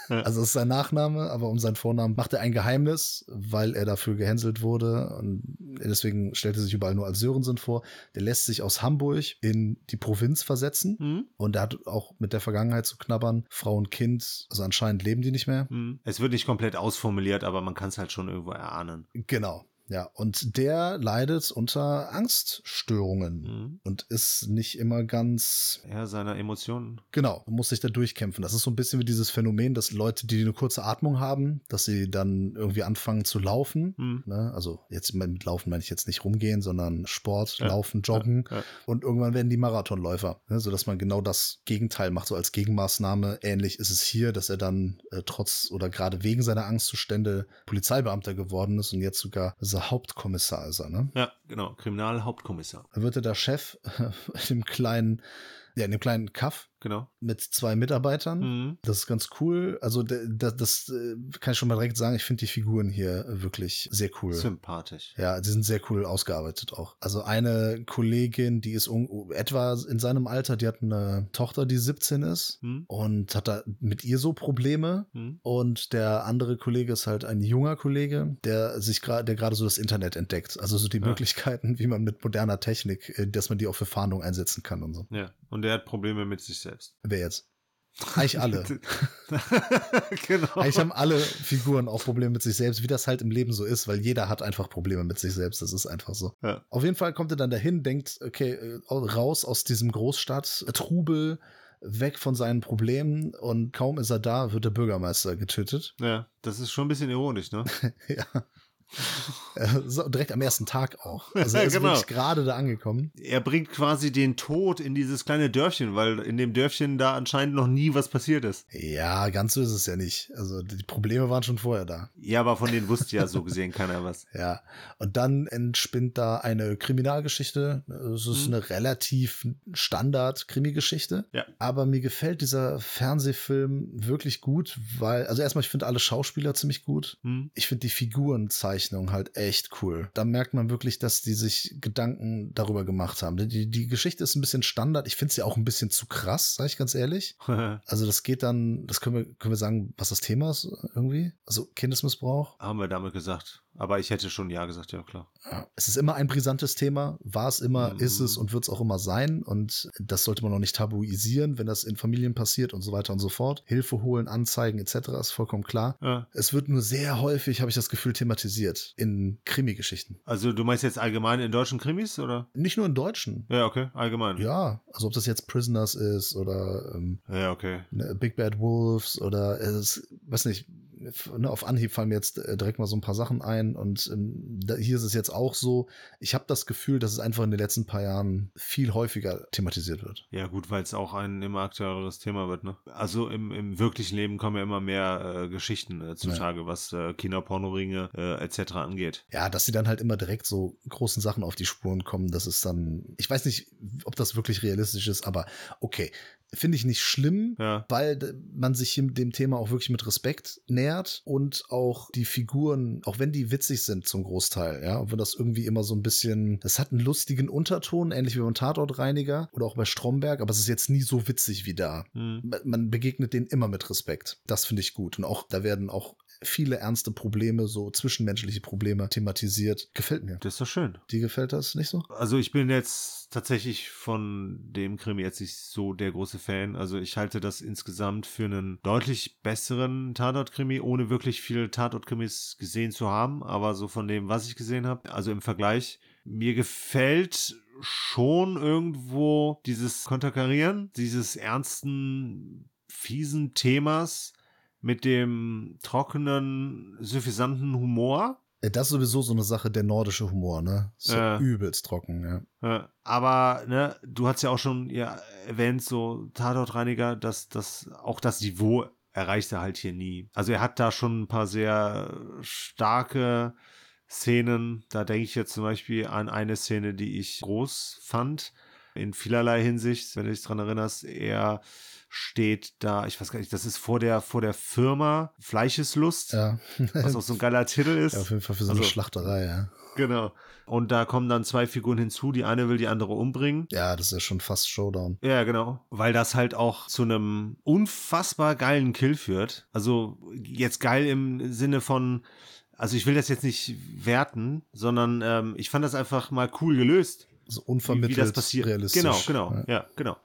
also es ist sein Nachname, aber um seinen Vornamen macht er ein Geheimnis, weil er dafür gehänselt wurde. Und deswegen stellt er sich überall nur als Sörensen vor. Der lässt sich aus Hamburg in die Provinz versetzen. Mhm. Und er hat auch mit der Vergangenheit zu knabbern. Frau und Kind, also anscheinend leben die nicht mehr. Mhm. Es wird nicht komplett ausformuliert, aber man kann es halt schon irgendwo erahnen. Genau. Ja, und der leidet unter Angststörungen mhm. und ist nicht immer ganz. Ja, seiner Emotionen. Genau, muss sich da durchkämpfen. Das ist so ein bisschen wie dieses Phänomen, dass Leute, die eine kurze Atmung haben, dass sie dann irgendwie anfangen zu laufen. Mhm. Ne? Also jetzt mit Laufen meine ich jetzt nicht rumgehen, sondern Sport, ja. Laufen, Joggen. Ja. Ja. Und irgendwann werden die Marathonläufer, ne? sodass man genau das Gegenteil macht, so als Gegenmaßnahme. Ähnlich ist es hier, dass er dann äh, trotz oder gerade wegen seiner Angstzustände Polizeibeamter geworden ist und jetzt sogar also Hauptkommissar ist er, ne? Ja, genau, Kriminalhauptkommissar. Da wird er der Chef in dem kleinen, ja, in dem kleinen Kaff genau. Mit zwei Mitarbeitern. Mhm. Das ist ganz cool. Also das, das äh, kann ich schon mal direkt sagen. Ich finde die Figuren hier wirklich sehr cool. Sympathisch. Ja, die sind sehr cool ausgearbeitet auch. Also eine Kollegin, die ist etwa in seinem Alter, die hat eine Tochter, die 17 ist mhm. und hat da mit ihr so Probleme. Mhm. Und der andere Kollege ist halt ein junger Kollege, der sich gerade, der gerade so das Internet entdeckt. Also so die ja. Möglichkeiten, wie man mit moderner Technik, äh, dass man die auch für Fahndung einsetzen kann und so. Ja. Und der hat Probleme mit sich selbst selbst. Wer jetzt? Eigentlich alle. genau. Eigentlich haben alle Figuren auch Probleme mit sich selbst, wie das halt im Leben so ist, weil jeder hat einfach Probleme mit sich selbst. Das ist einfach so. Ja. Auf jeden Fall kommt er dann dahin, denkt, okay, äh, raus aus diesem Großstadt, Trubel, weg von seinen Problemen und kaum ist er da, wird der Bürgermeister getötet. Ja, das ist schon ein bisschen ironisch, ne? ja. so, direkt am ersten Tag auch. Also er ist genau. wirklich gerade da angekommen. Er bringt quasi den Tod in dieses kleine Dörfchen, weil in dem Dörfchen da anscheinend noch nie was passiert ist. Ja, ganz so ist es ja nicht. Also die Probleme waren schon vorher da. Ja, aber von denen wusste ja so gesehen keiner was. Ja, und dann entspinnt da eine Kriminalgeschichte. Es ist mhm. eine relativ Standard-Krimi-Geschichte. Ja. Aber mir gefällt dieser Fernsehfilm wirklich gut, weil, also erstmal, ich finde alle Schauspieler ziemlich gut. Mhm. Ich finde die Figuren zeigen Zeichnung halt echt cool. Da merkt man wirklich, dass die sich Gedanken darüber gemacht haben. Die, die Geschichte ist ein bisschen Standard. Ich finde sie auch ein bisschen zu krass, sage ich ganz ehrlich. also das geht dann, das können wir, können wir sagen, was das Thema ist irgendwie? Also Kindesmissbrauch. Haben wir damit gesagt. Aber ich hätte schon ja gesagt, ja klar. Es ist immer ein brisantes Thema, war es immer, mhm. ist es und wird es auch immer sein. Und das sollte man auch nicht tabuisieren, wenn das in Familien passiert und so weiter und so fort. Hilfe holen, anzeigen etc. ist vollkommen klar. Ja. Es wird nur sehr häufig, habe ich das Gefühl, thematisiert in Krimi-Geschichten. Also du meinst jetzt allgemein in deutschen Krimis oder? Nicht nur in deutschen. Ja, okay, allgemein. Ja, also ob das jetzt Prisoners ist oder ähm, ja, okay. Ne, Big Bad Wolves oder äh, weiß nicht, ne, auf Anhieb fallen mir jetzt äh, direkt mal so ein paar Sachen ein und ähm, da, hier ist es jetzt auch so. Ich habe das Gefühl, dass es einfach in den letzten paar Jahren viel häufiger thematisiert wird. Ja gut, weil es auch ein immer aktuelleres Thema wird. Ne? Also im, im wirklichen Leben kommen ja immer mehr äh, Geschichten äh, zutage, ja. was äh, Kinderpornoringe äh, etc. angeht. Ja, dass sie dann halt immer direkt so großen Sachen auf die Spuren kommen, das ist dann, ich weiß nicht, ob das wirklich realistisch ist, aber okay, finde ich nicht schlimm, ja. weil man sich dem Thema auch wirklich mit Respekt nähert und auch die Figuren, auch wenn die witzig sind zum Großteil, ja, wenn das irgendwie immer so ein bisschen, das hat einen lustigen Unterton, ähnlich wie beim Tatortreiniger oder auch bei Stromberg, aber es ist jetzt nie so witzig wie da. Mhm. Man begegnet denen immer mit Respekt. Das finde ich gut. Und auch, da werden auch viele ernste Probleme, so zwischenmenschliche Probleme thematisiert. Gefällt mir. Das ist doch schön. Die gefällt das nicht so? Also ich bin jetzt tatsächlich von dem Krimi jetzt nicht so der große Fan. Also ich halte das insgesamt für einen deutlich besseren Tatort-Krimi, ohne wirklich viele Tatort-Krimis gesehen zu haben. Aber so von dem, was ich gesehen habe, also im Vergleich, mir gefällt schon irgendwo dieses Konterkarieren, dieses ernsten, fiesen Themas mit dem trockenen, suffisanten Humor. Das ist sowieso so eine Sache, der nordische Humor, ne? So Ja. übelst trocken, ja. Aber, ne, du hast ja auch schon ja, erwähnt, so Tatortreiniger, dass das auch das Niveau erreicht er halt hier nie. Also er hat da schon ein paar sehr starke Szenen. Da denke ich jetzt zum Beispiel an eine Szene, die ich groß fand. In vielerlei Hinsicht, wenn du dich dran erinnerst, er steht da, ich weiß gar nicht, das ist vor der, vor der Firma Fleischeslust, Ja. was auch so ein geiler Titel ist. ja, auf jeden Fall für so Also- eine Schlachterei, ja. Genau. Und da kommen dann zwei Figuren hinzu. Die eine will die andere umbringen. Ja, das ist ja schon fast Showdown. Ja, genau. Weil das halt auch zu einem unfassbar geilen Kill führt. Also jetzt geil im Sinne von, also ich will das jetzt nicht werten, sondern ähm, ich fand das einfach mal cool gelöst. So Wie, unvermittelt wie das passiert. realistisch. Genau, genau. Ja. Ja, genau.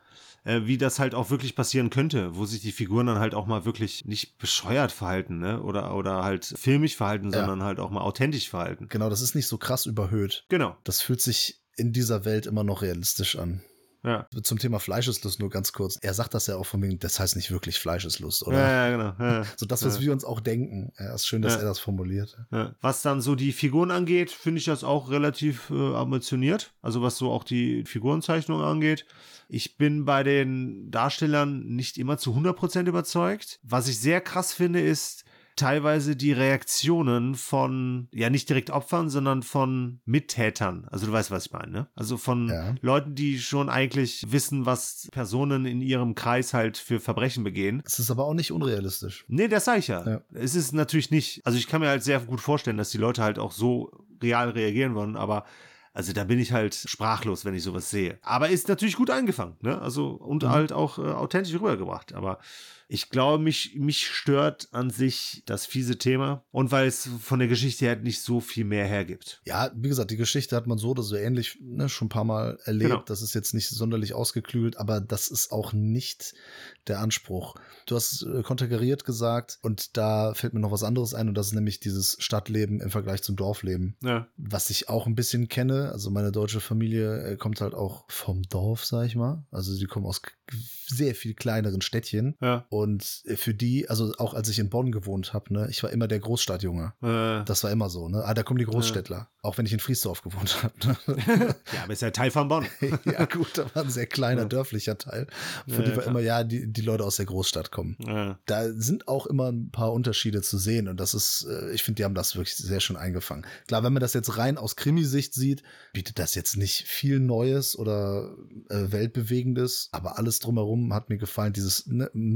Äh, wie das halt auch wirklich passieren könnte, wo sich die Figuren dann halt auch mal wirklich nicht bescheuert verhalten, ne? Oder, oder halt filmisch verhalten, Ja. sondern halt auch mal authentisch verhalten. Genau, das ist nicht so krass überhöht. Genau. Das fühlt sich in dieser Welt immer noch realistisch an. Ja. Zum Thema Fleischeslust nur ganz kurz. Er sagt das ja auch von wegen, das heißt nicht wirklich Fleischeslust, oder? Ja, ja, genau. Ja. So das, was Ja. wir uns auch denken. Ja, ist schön, dass er das formuliert. Was dann so die Figuren angeht, finde ich das auch relativ äh, ambitioniert. Also was so auch die Figurenzeichnung angeht. Ich bin bei den Darstellern nicht immer zu 100% überzeugt. Was ich sehr krass finde, ist teilweise die Reaktionen von, ja nicht direkt Opfern, sondern von Mittätern. Also du weißt, was ich meine, ne? Also von Ja. Leuten, die schon eigentlich wissen, was Personen in ihrem Kreis halt für Verbrechen begehen. Es ist aber auch nicht unrealistisch. Nee, das sag ich ja. Ja. Es ist natürlich nicht. Also ich kann mir halt sehr gut vorstellen, dass die Leute halt auch so real reagieren wollen, aber also da bin ich halt sprachlos, wenn ich sowas sehe. Aber ist natürlich gut eingefangen, ne? Also und Mhm. halt auch äh, authentisch rübergebracht. Aber ich glaube, mich, mich stört an sich das fiese Thema und weil es von der Geschichte her nicht so viel mehr hergibt. Ja, wie gesagt, die Geschichte hat man so oder so ähnlich ne, schon ein paar Mal erlebt. Genau. Das ist jetzt nicht sonderlich ausgeklügelt, aber das ist auch nicht der Anspruch. Du hast äh, konterkariert gesagt und da fällt mir noch was anderes ein und das ist nämlich dieses Stadtleben im Vergleich zum Dorfleben. Ja. was ich auch ein bisschen kenne. Also meine deutsche Familie äh, kommt halt auch vom Dorf, sag ich mal. Also die kommen aus sehr viel kleineren Städtchen. Ja. Und äh, für die, also auch als ich in Bonn gewohnt habe, ne, ich war immer der Großstadtjunge. Äh, Das war immer so, ne? Ah, da kommen die Großstädtler. Auch wenn ich in Friesdorf gewohnt habe. Ne? ja, aber ist ja Teil von Bonn. ja, gut, da war ein sehr kleiner Ja. dörflicher Teil. Für Ja, die war klar. immer, ja, die, die Leute aus der Großstadt kommen. Ja. Da sind auch immer ein paar Unterschiede zu sehen und das ist, äh, ich finde, die haben das wirklich sehr schön eingefangen. Klar, wenn man das jetzt rein aus Krimisicht sieht, bietet das jetzt nicht viel Neues oder äh, Weltbewegendes, aber alles drumherum hat mir gefallen. Dieses ne, im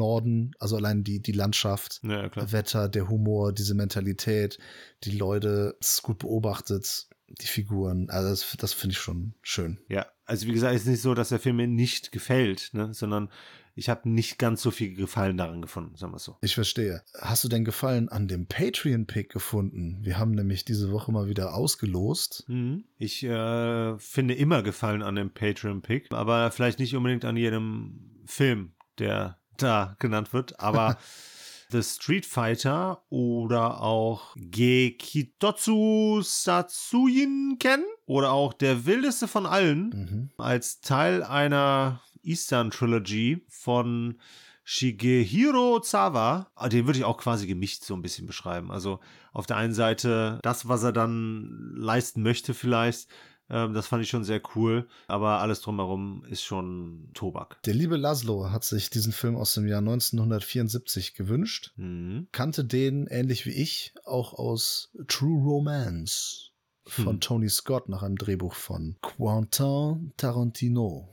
Also allein die, die Landschaft, ja. Wetter, der Humor, diese Mentalität, die Leute, es ist gut beobachtet, die Figuren, also das, das finde ich schon schön. Ja, also wie gesagt, es ist nicht so, dass der Film mir nicht gefällt, ne? sondern ich habe nicht ganz so viel Gefallen daran gefunden, sagen wir es so. Ich verstehe. Hast du denn Gefallen an dem Patreon-Pick gefunden? Wir haben nämlich diese Woche mal wieder ausgelost. Mhm. Ich äh, finde immer Gefallen an dem Patreon-Pick, aber vielleicht nicht unbedingt an jedem Film, der da genannt wird, aber The Street Fighter oder auch Gekitotsu Satsuyin Ken oder auch der wildeste von allen Mhm. als Teil einer Eastern Trilogy von Shigehiro Zawa. Ah, Den würde ich auch quasi gemischt so ein bisschen beschreiben. Also auf der einen Seite das, was er dann leisten möchte vielleicht, das fand ich schon sehr cool, aber alles drumherum ist schon Tobak. Der liebe Laszlo hat sich diesen Film aus dem Jahr 1974 gewünscht, Mhm. kannte den ähnlich wie ich auch aus True Romance von Hm. Tony Scott nach einem Drehbuch von Quentin Tarantino.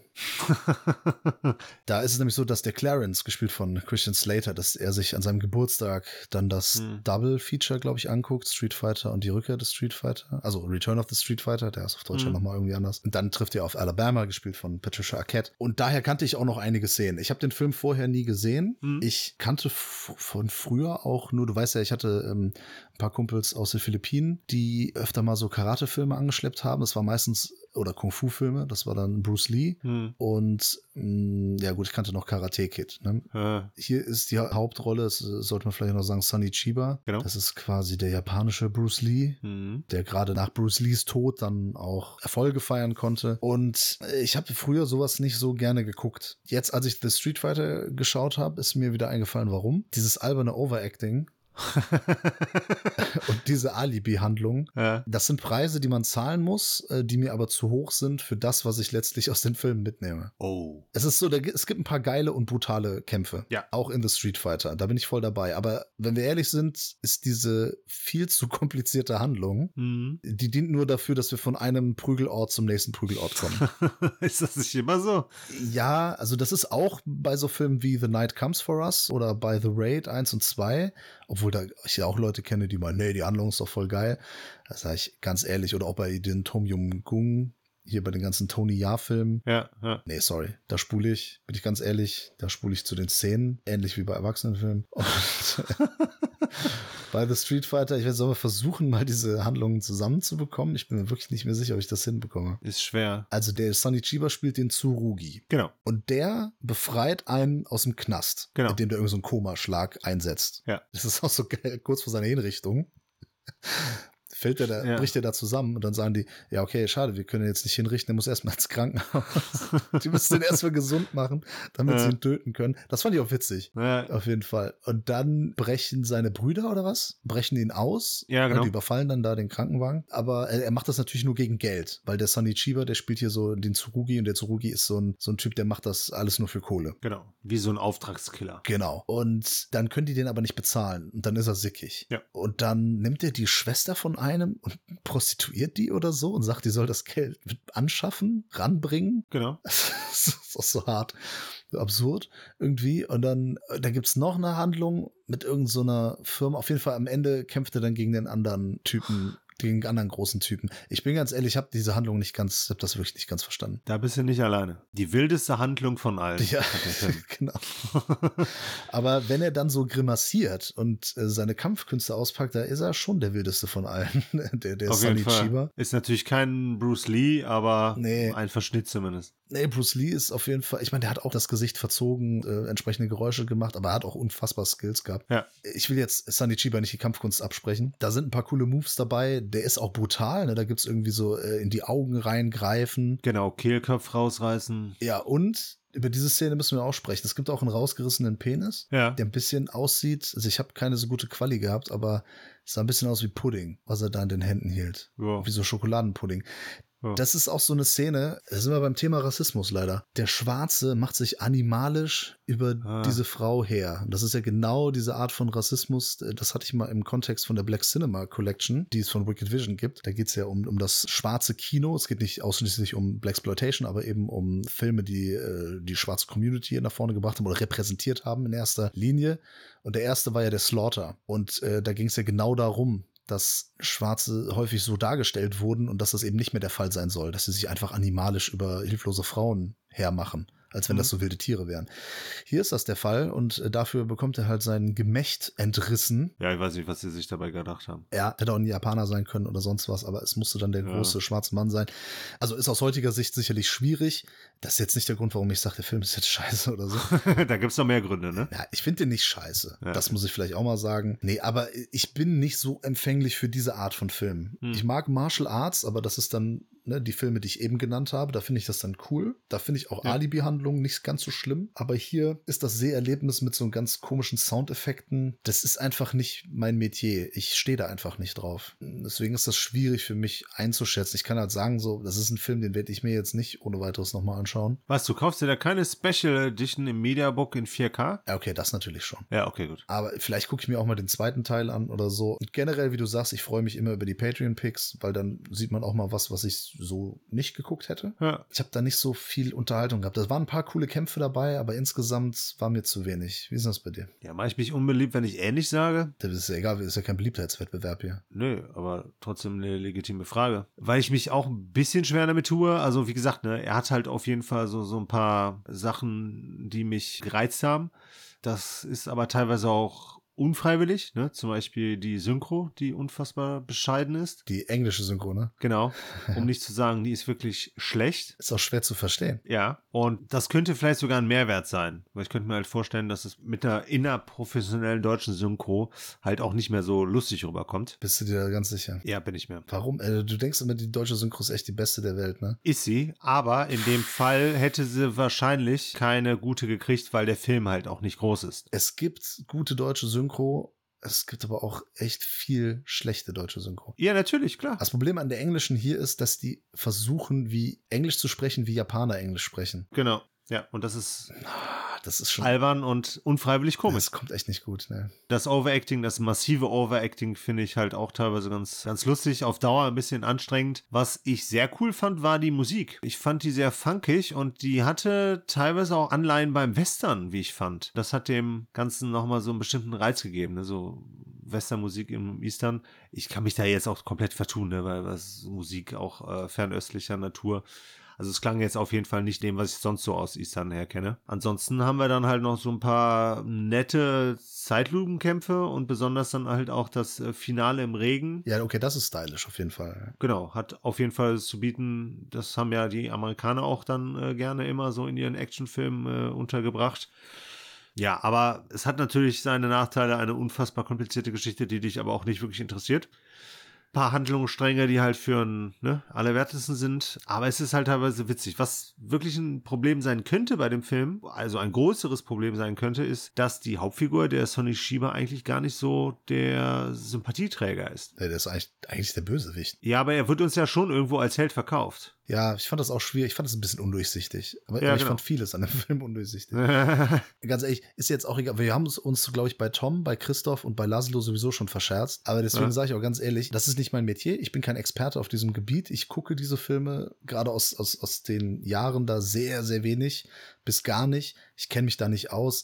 Da ist es nämlich so, dass der Clarence, gespielt von Christian Slater, dass er sich an seinem Geburtstag dann das Hm. Double-Feature, glaube ich, anguckt, Street Fighter und die Rückkehr des Street Fighter, also Return of the Street Fighter, der ist auf Deutsch ja Hm. nochmal irgendwie anders. Und dann trifft er auf Alabama, gespielt von Patricia Arquette. Und daher kannte ich auch noch einige Szenen. Ich habe den Film vorher nie gesehen. Hm. Ich kannte von früher auch nur, du weißt ja, ich hatte ähm, ein paar Kumpels aus den Philippinen, die öfter mal so Karate-Filme angeschleppt haben. Es war meistens oder Kung-Fu-Filme. Das war dann Bruce Lee. Hm. Und mh, mm, ja gut, ich kannte noch Karate Kid. Ne? Ja. Hier ist die Hauptrolle, das sollte man vielleicht noch sagen, Sonny Chiba. Genau. Das ist quasi der japanische Bruce Lee, hm. der gerade nach Bruce Lees Tod dann auch Erfolge feiern konnte. Und ich habe früher sowas nicht so gerne geguckt. Jetzt, als ich The Street Fighter geschaut habe, ist mir wieder eingefallen, warum. Dieses alberne Overacting und diese Alibi-Handlung, ja. das sind Preise, die man zahlen muss, äh, die mir aber zu hoch sind für das, was ich letztlich aus den Filmen mitnehme. Oh. Es ist so, es gibt ein paar geile und brutale Kämpfe. Ja. Auch in The Street Fighter. Da bin ich voll dabei. Aber wenn wir ehrlich sind, ist diese viel zu komplizierte Handlung, mhm. die dient nur dafür, dass wir von einem Prügelort zum nächsten Prügelort kommen. ist das nicht immer so? Ja, also das ist auch bei so Filmen wie The Night Comes for Us oder bei The Raid 1 und 2 obwohl da ich ja auch Leute kenne, die meinen, nee, die Handlung ist doch voll geil. Das sage ich ganz ehrlich. Oder auch bei den Tom Yum Gung, hier bei den ganzen Tony Ja-Filmen. Ja, ja. Nee, sorry. Da spule ich, bin ich ganz ehrlich, da spule ich zu den Szenen, ähnlich wie bei Erwachsenenfilmen. Und bei The Street Fighter, ich werde so mal versuchen, mal diese Handlungen zusammenzubekommen. Ich bin mir wirklich nicht mehr sicher, ob ich das hinbekomme. Ist schwer. Also der Sonny Chiba spielt den Tsurugi. Genau. Und der befreit einen aus dem Knast. Genau. Indem der irgendeinen so Komaschlag einsetzt. Ja. Das ist auch so geil, kurz vor seiner Hinrichtung fällt er da, ja. bricht er da zusammen und dann sagen die, ja, okay, schade, wir können ihn jetzt nicht hinrichten, er muss erstmal ins Krankenhaus. die müssen den erstmal gesund machen, damit ja. sie ihn töten können. Das fand ich auch witzig. Ja. Auf jeden Fall. Und dann brechen seine Brüder oder was? Brechen ihn aus. Ja, genau. Und überfallen dann da den Krankenwagen. Aber er, er macht das natürlich nur gegen Geld, weil der Sonny Chiba, der spielt hier so den Tsurugi und der Tsurugi ist so ein, so ein Typ, der macht das alles nur für Kohle. Genau. Wie so ein Auftragskiller. Genau. Und dann können die den aber nicht bezahlen. Und dann ist er sickig. Ja. Und dann nimmt er die Schwester von einem einem und prostituiert die oder so und sagt, die soll das Geld anschaffen, ranbringen. Genau. Das ist auch so hart, so absurd irgendwie. Und dann, da es noch eine Handlung mit irgendeiner so Firma. Auf jeden Fall am Ende kämpft er dann gegen den anderen Typen gegen anderen großen Typen. Ich bin ganz ehrlich, ich habe diese Handlung nicht ganz, habe das wirklich nicht ganz verstanden. Da bist du nicht alleine. Die wildeste Handlung von allen. Ja, genau. Aber wenn er dann so grimassiert und äh, seine Kampfkünste auspackt, da ist er schon der wildeste von allen. der der Auf Sunny Chiba. Ist natürlich kein Bruce Lee, aber nee. ein Verschnitt zumindest. Nee, Bruce Lee ist auf jeden Fall, ich meine, der hat auch das Gesicht verzogen, äh, entsprechende Geräusche gemacht, aber er hat auch unfassbar Skills gehabt. Ja. Ich will jetzt Sunny Chiba nicht die Kampfkunst absprechen. Da sind ein paar coole Moves dabei. Der ist auch brutal, ne? Da gibt's irgendwie so äh, in die Augen reingreifen. Genau, Kehlkopf rausreißen. Ja, und über diese Szene müssen wir auch sprechen. Es gibt auch einen rausgerissenen Penis, ja. der ein bisschen aussieht. Also ich habe keine so gute Quali gehabt, aber es sah ein bisschen aus wie Pudding, was er da in den Händen hielt. Ja. Wie so Schokoladenpudding. Das ist auch so eine Szene, da sind wir beim Thema Rassismus leider. Der Schwarze macht sich animalisch über ah. diese Frau her. Das ist ja genau diese Art von Rassismus, das hatte ich mal im Kontext von der Black Cinema Collection, die es von Wicked Vision gibt. Da geht es ja um, um das schwarze Kino. Es geht nicht ausschließlich um Black Exploitation, aber eben um Filme, die äh, die schwarze Community nach vorne gebracht haben oder repräsentiert haben in erster Linie. Und der erste war ja der Slaughter. Und äh, da ging es ja genau darum, dass Schwarze häufig so dargestellt wurden und dass das eben nicht mehr der Fall sein soll, dass sie sich einfach animalisch über hilflose Frauen hermachen als wenn mhm. das so wilde Tiere wären. Hier ist das der Fall und äh, dafür bekommt er halt sein Gemächt entrissen. Ja, ich weiß nicht, was sie sich dabei gedacht haben. Ja, hätte auch ein Japaner sein können oder sonst was, aber es musste dann der ja. große schwarze Mann sein. Also ist aus heutiger Sicht sicherlich schwierig. Das ist jetzt nicht der Grund, warum ich sage, der Film ist jetzt scheiße oder so. da gibt's noch mehr Gründe, ne? Ja, ich finde den nicht scheiße. Ja. Das muss ich vielleicht auch mal sagen. Nee, aber ich bin nicht so empfänglich für diese Art von Filmen. Hm. Ich mag Martial Arts, aber das ist dann ne, die Filme, die ich eben genannt habe, da finde ich das dann cool. Da finde ich auch ja. Alibi-Handlungen nicht ganz so schlimm. Aber hier ist das Seherlebnis mit so ganz komischen Soundeffekten. Das ist einfach nicht mein Metier. Ich stehe da einfach nicht drauf. Deswegen ist das schwierig für mich einzuschätzen. Ich kann halt sagen, so, das ist ein Film, den werde ich mir jetzt nicht ohne weiteres nochmal anschauen. Was, du kaufst dir da keine Special Edition im Mediabook in 4K? Ja, okay, das natürlich schon. Ja, okay, gut. Aber vielleicht gucke ich mir auch mal den zweiten Teil an oder so. Und generell, wie du sagst, ich freue mich immer über die Patreon-Picks, weil dann sieht man auch mal was, was ich so nicht geguckt hätte. Ja. Ich habe da nicht so viel Unterhaltung gehabt. Da waren ein paar coole Kämpfe dabei, aber insgesamt war mir zu wenig. Wie ist das bei dir? Ja, mache ich mich unbeliebt, wenn ich ähnlich sage? Das ist ja egal, das ist ja kein Beliebtheitswettbewerb hier. Nö, aber trotzdem eine legitime Frage. Weil ich mich auch ein bisschen schwer damit tue. Also, wie gesagt, ne, er hat halt auf jeden Fall so, so ein paar Sachen, die mich gereizt haben. Das ist aber teilweise auch unfreiwillig, ne? Zum Beispiel die Synchro, die unfassbar bescheiden ist. Die englische Synchro, ne? Genau. Um nicht zu sagen, die ist wirklich schlecht. Ist auch schwer zu verstehen. Ja. Und das könnte vielleicht sogar ein Mehrwert sein. Weil ich könnte mir halt vorstellen, dass es mit der innerprofessionellen deutschen Synchro halt auch nicht mehr so lustig rüberkommt. Bist du dir da ganz sicher? Ja, bin ich mir. Warum? Äh, du denkst immer, die deutsche Synchro ist echt die beste der Welt, ne? Ist sie, aber in dem Fall hätte sie wahrscheinlich keine gute gekriegt, weil der Film halt auch nicht groß ist. Es gibt gute deutsche Synchro, es gibt aber auch echt viel schlechte deutsche Synchro. Ja, natürlich, klar. Das Problem an der englischen hier ist, dass die versuchen, wie Englisch zu sprechen, wie Japaner Englisch sprechen. Genau. Ja, und das ist Ah, Das ist schon albern und unfreiwillig komisch. Das kommt echt nicht gut, ne? Das Overacting, das massive Overacting finde ich halt auch teilweise ganz, ganz lustig, auf Dauer ein bisschen anstrengend. Was ich sehr cool fand, war die Musik. Ich fand die sehr funkig und die hatte teilweise auch Anleihen beim Western, wie ich fand. Das hat dem Ganzen nochmal so einen bestimmten Reiz gegeben, ne? so Westernmusik im Eastern. Ich kann mich da jetzt auch komplett vertun, ne? weil das Musik auch äh, fernöstlicher Natur. Also es klang jetzt auf jeden Fall nicht dem, was ich sonst so aus Eastern her kenne. Ansonsten haben wir dann halt noch so ein paar nette Zeitlupenkämpfe und besonders dann halt auch das äh, Finale im Regen. Ja, okay, das ist stylisch auf jeden Fall. Genau, hat auf jeden Fall zu bieten. Das haben ja die Amerikaner auch dann äh, gerne immer so in ihren Actionfilmen äh, untergebracht. Ja, aber es hat natürlich seine Nachteile, eine unfassbar komplizierte Geschichte, die dich aber auch nicht wirklich interessiert paar Handlungsstränge, die halt für ein, ne, allerwertesten sind. Aber es ist halt teilweise witzig. Was wirklich ein Problem sein könnte bei dem Film, also ein größeres Problem sein könnte, ist, dass die Hauptfigur, der Sonny Shiba, eigentlich gar nicht so der Sympathieträger ist. Ja, der ist eigentlich, eigentlich der Bösewicht. Ja, aber er wird uns ja schon irgendwo als Held verkauft. Ja, ich fand das auch schwierig. Ich fand das ein bisschen undurchsichtig. Aber, Ja, aber ich genau. fand vieles an dem Film undurchsichtig. Ganz ehrlich, ist jetzt auch egal. Wir haben es uns, glaube ich, bei Tom, bei Christoph und bei Laszlo sowieso schon verscherzt. Aber deswegen Ja. sage ich auch ganz ehrlich, das ist nicht mein Metier. Ich bin kein Experte auf diesem Gebiet. Ich gucke diese Filme gerade aus, aus, aus den Jahren da sehr, sehr wenig bis gar nicht. Ich kenne mich da nicht aus.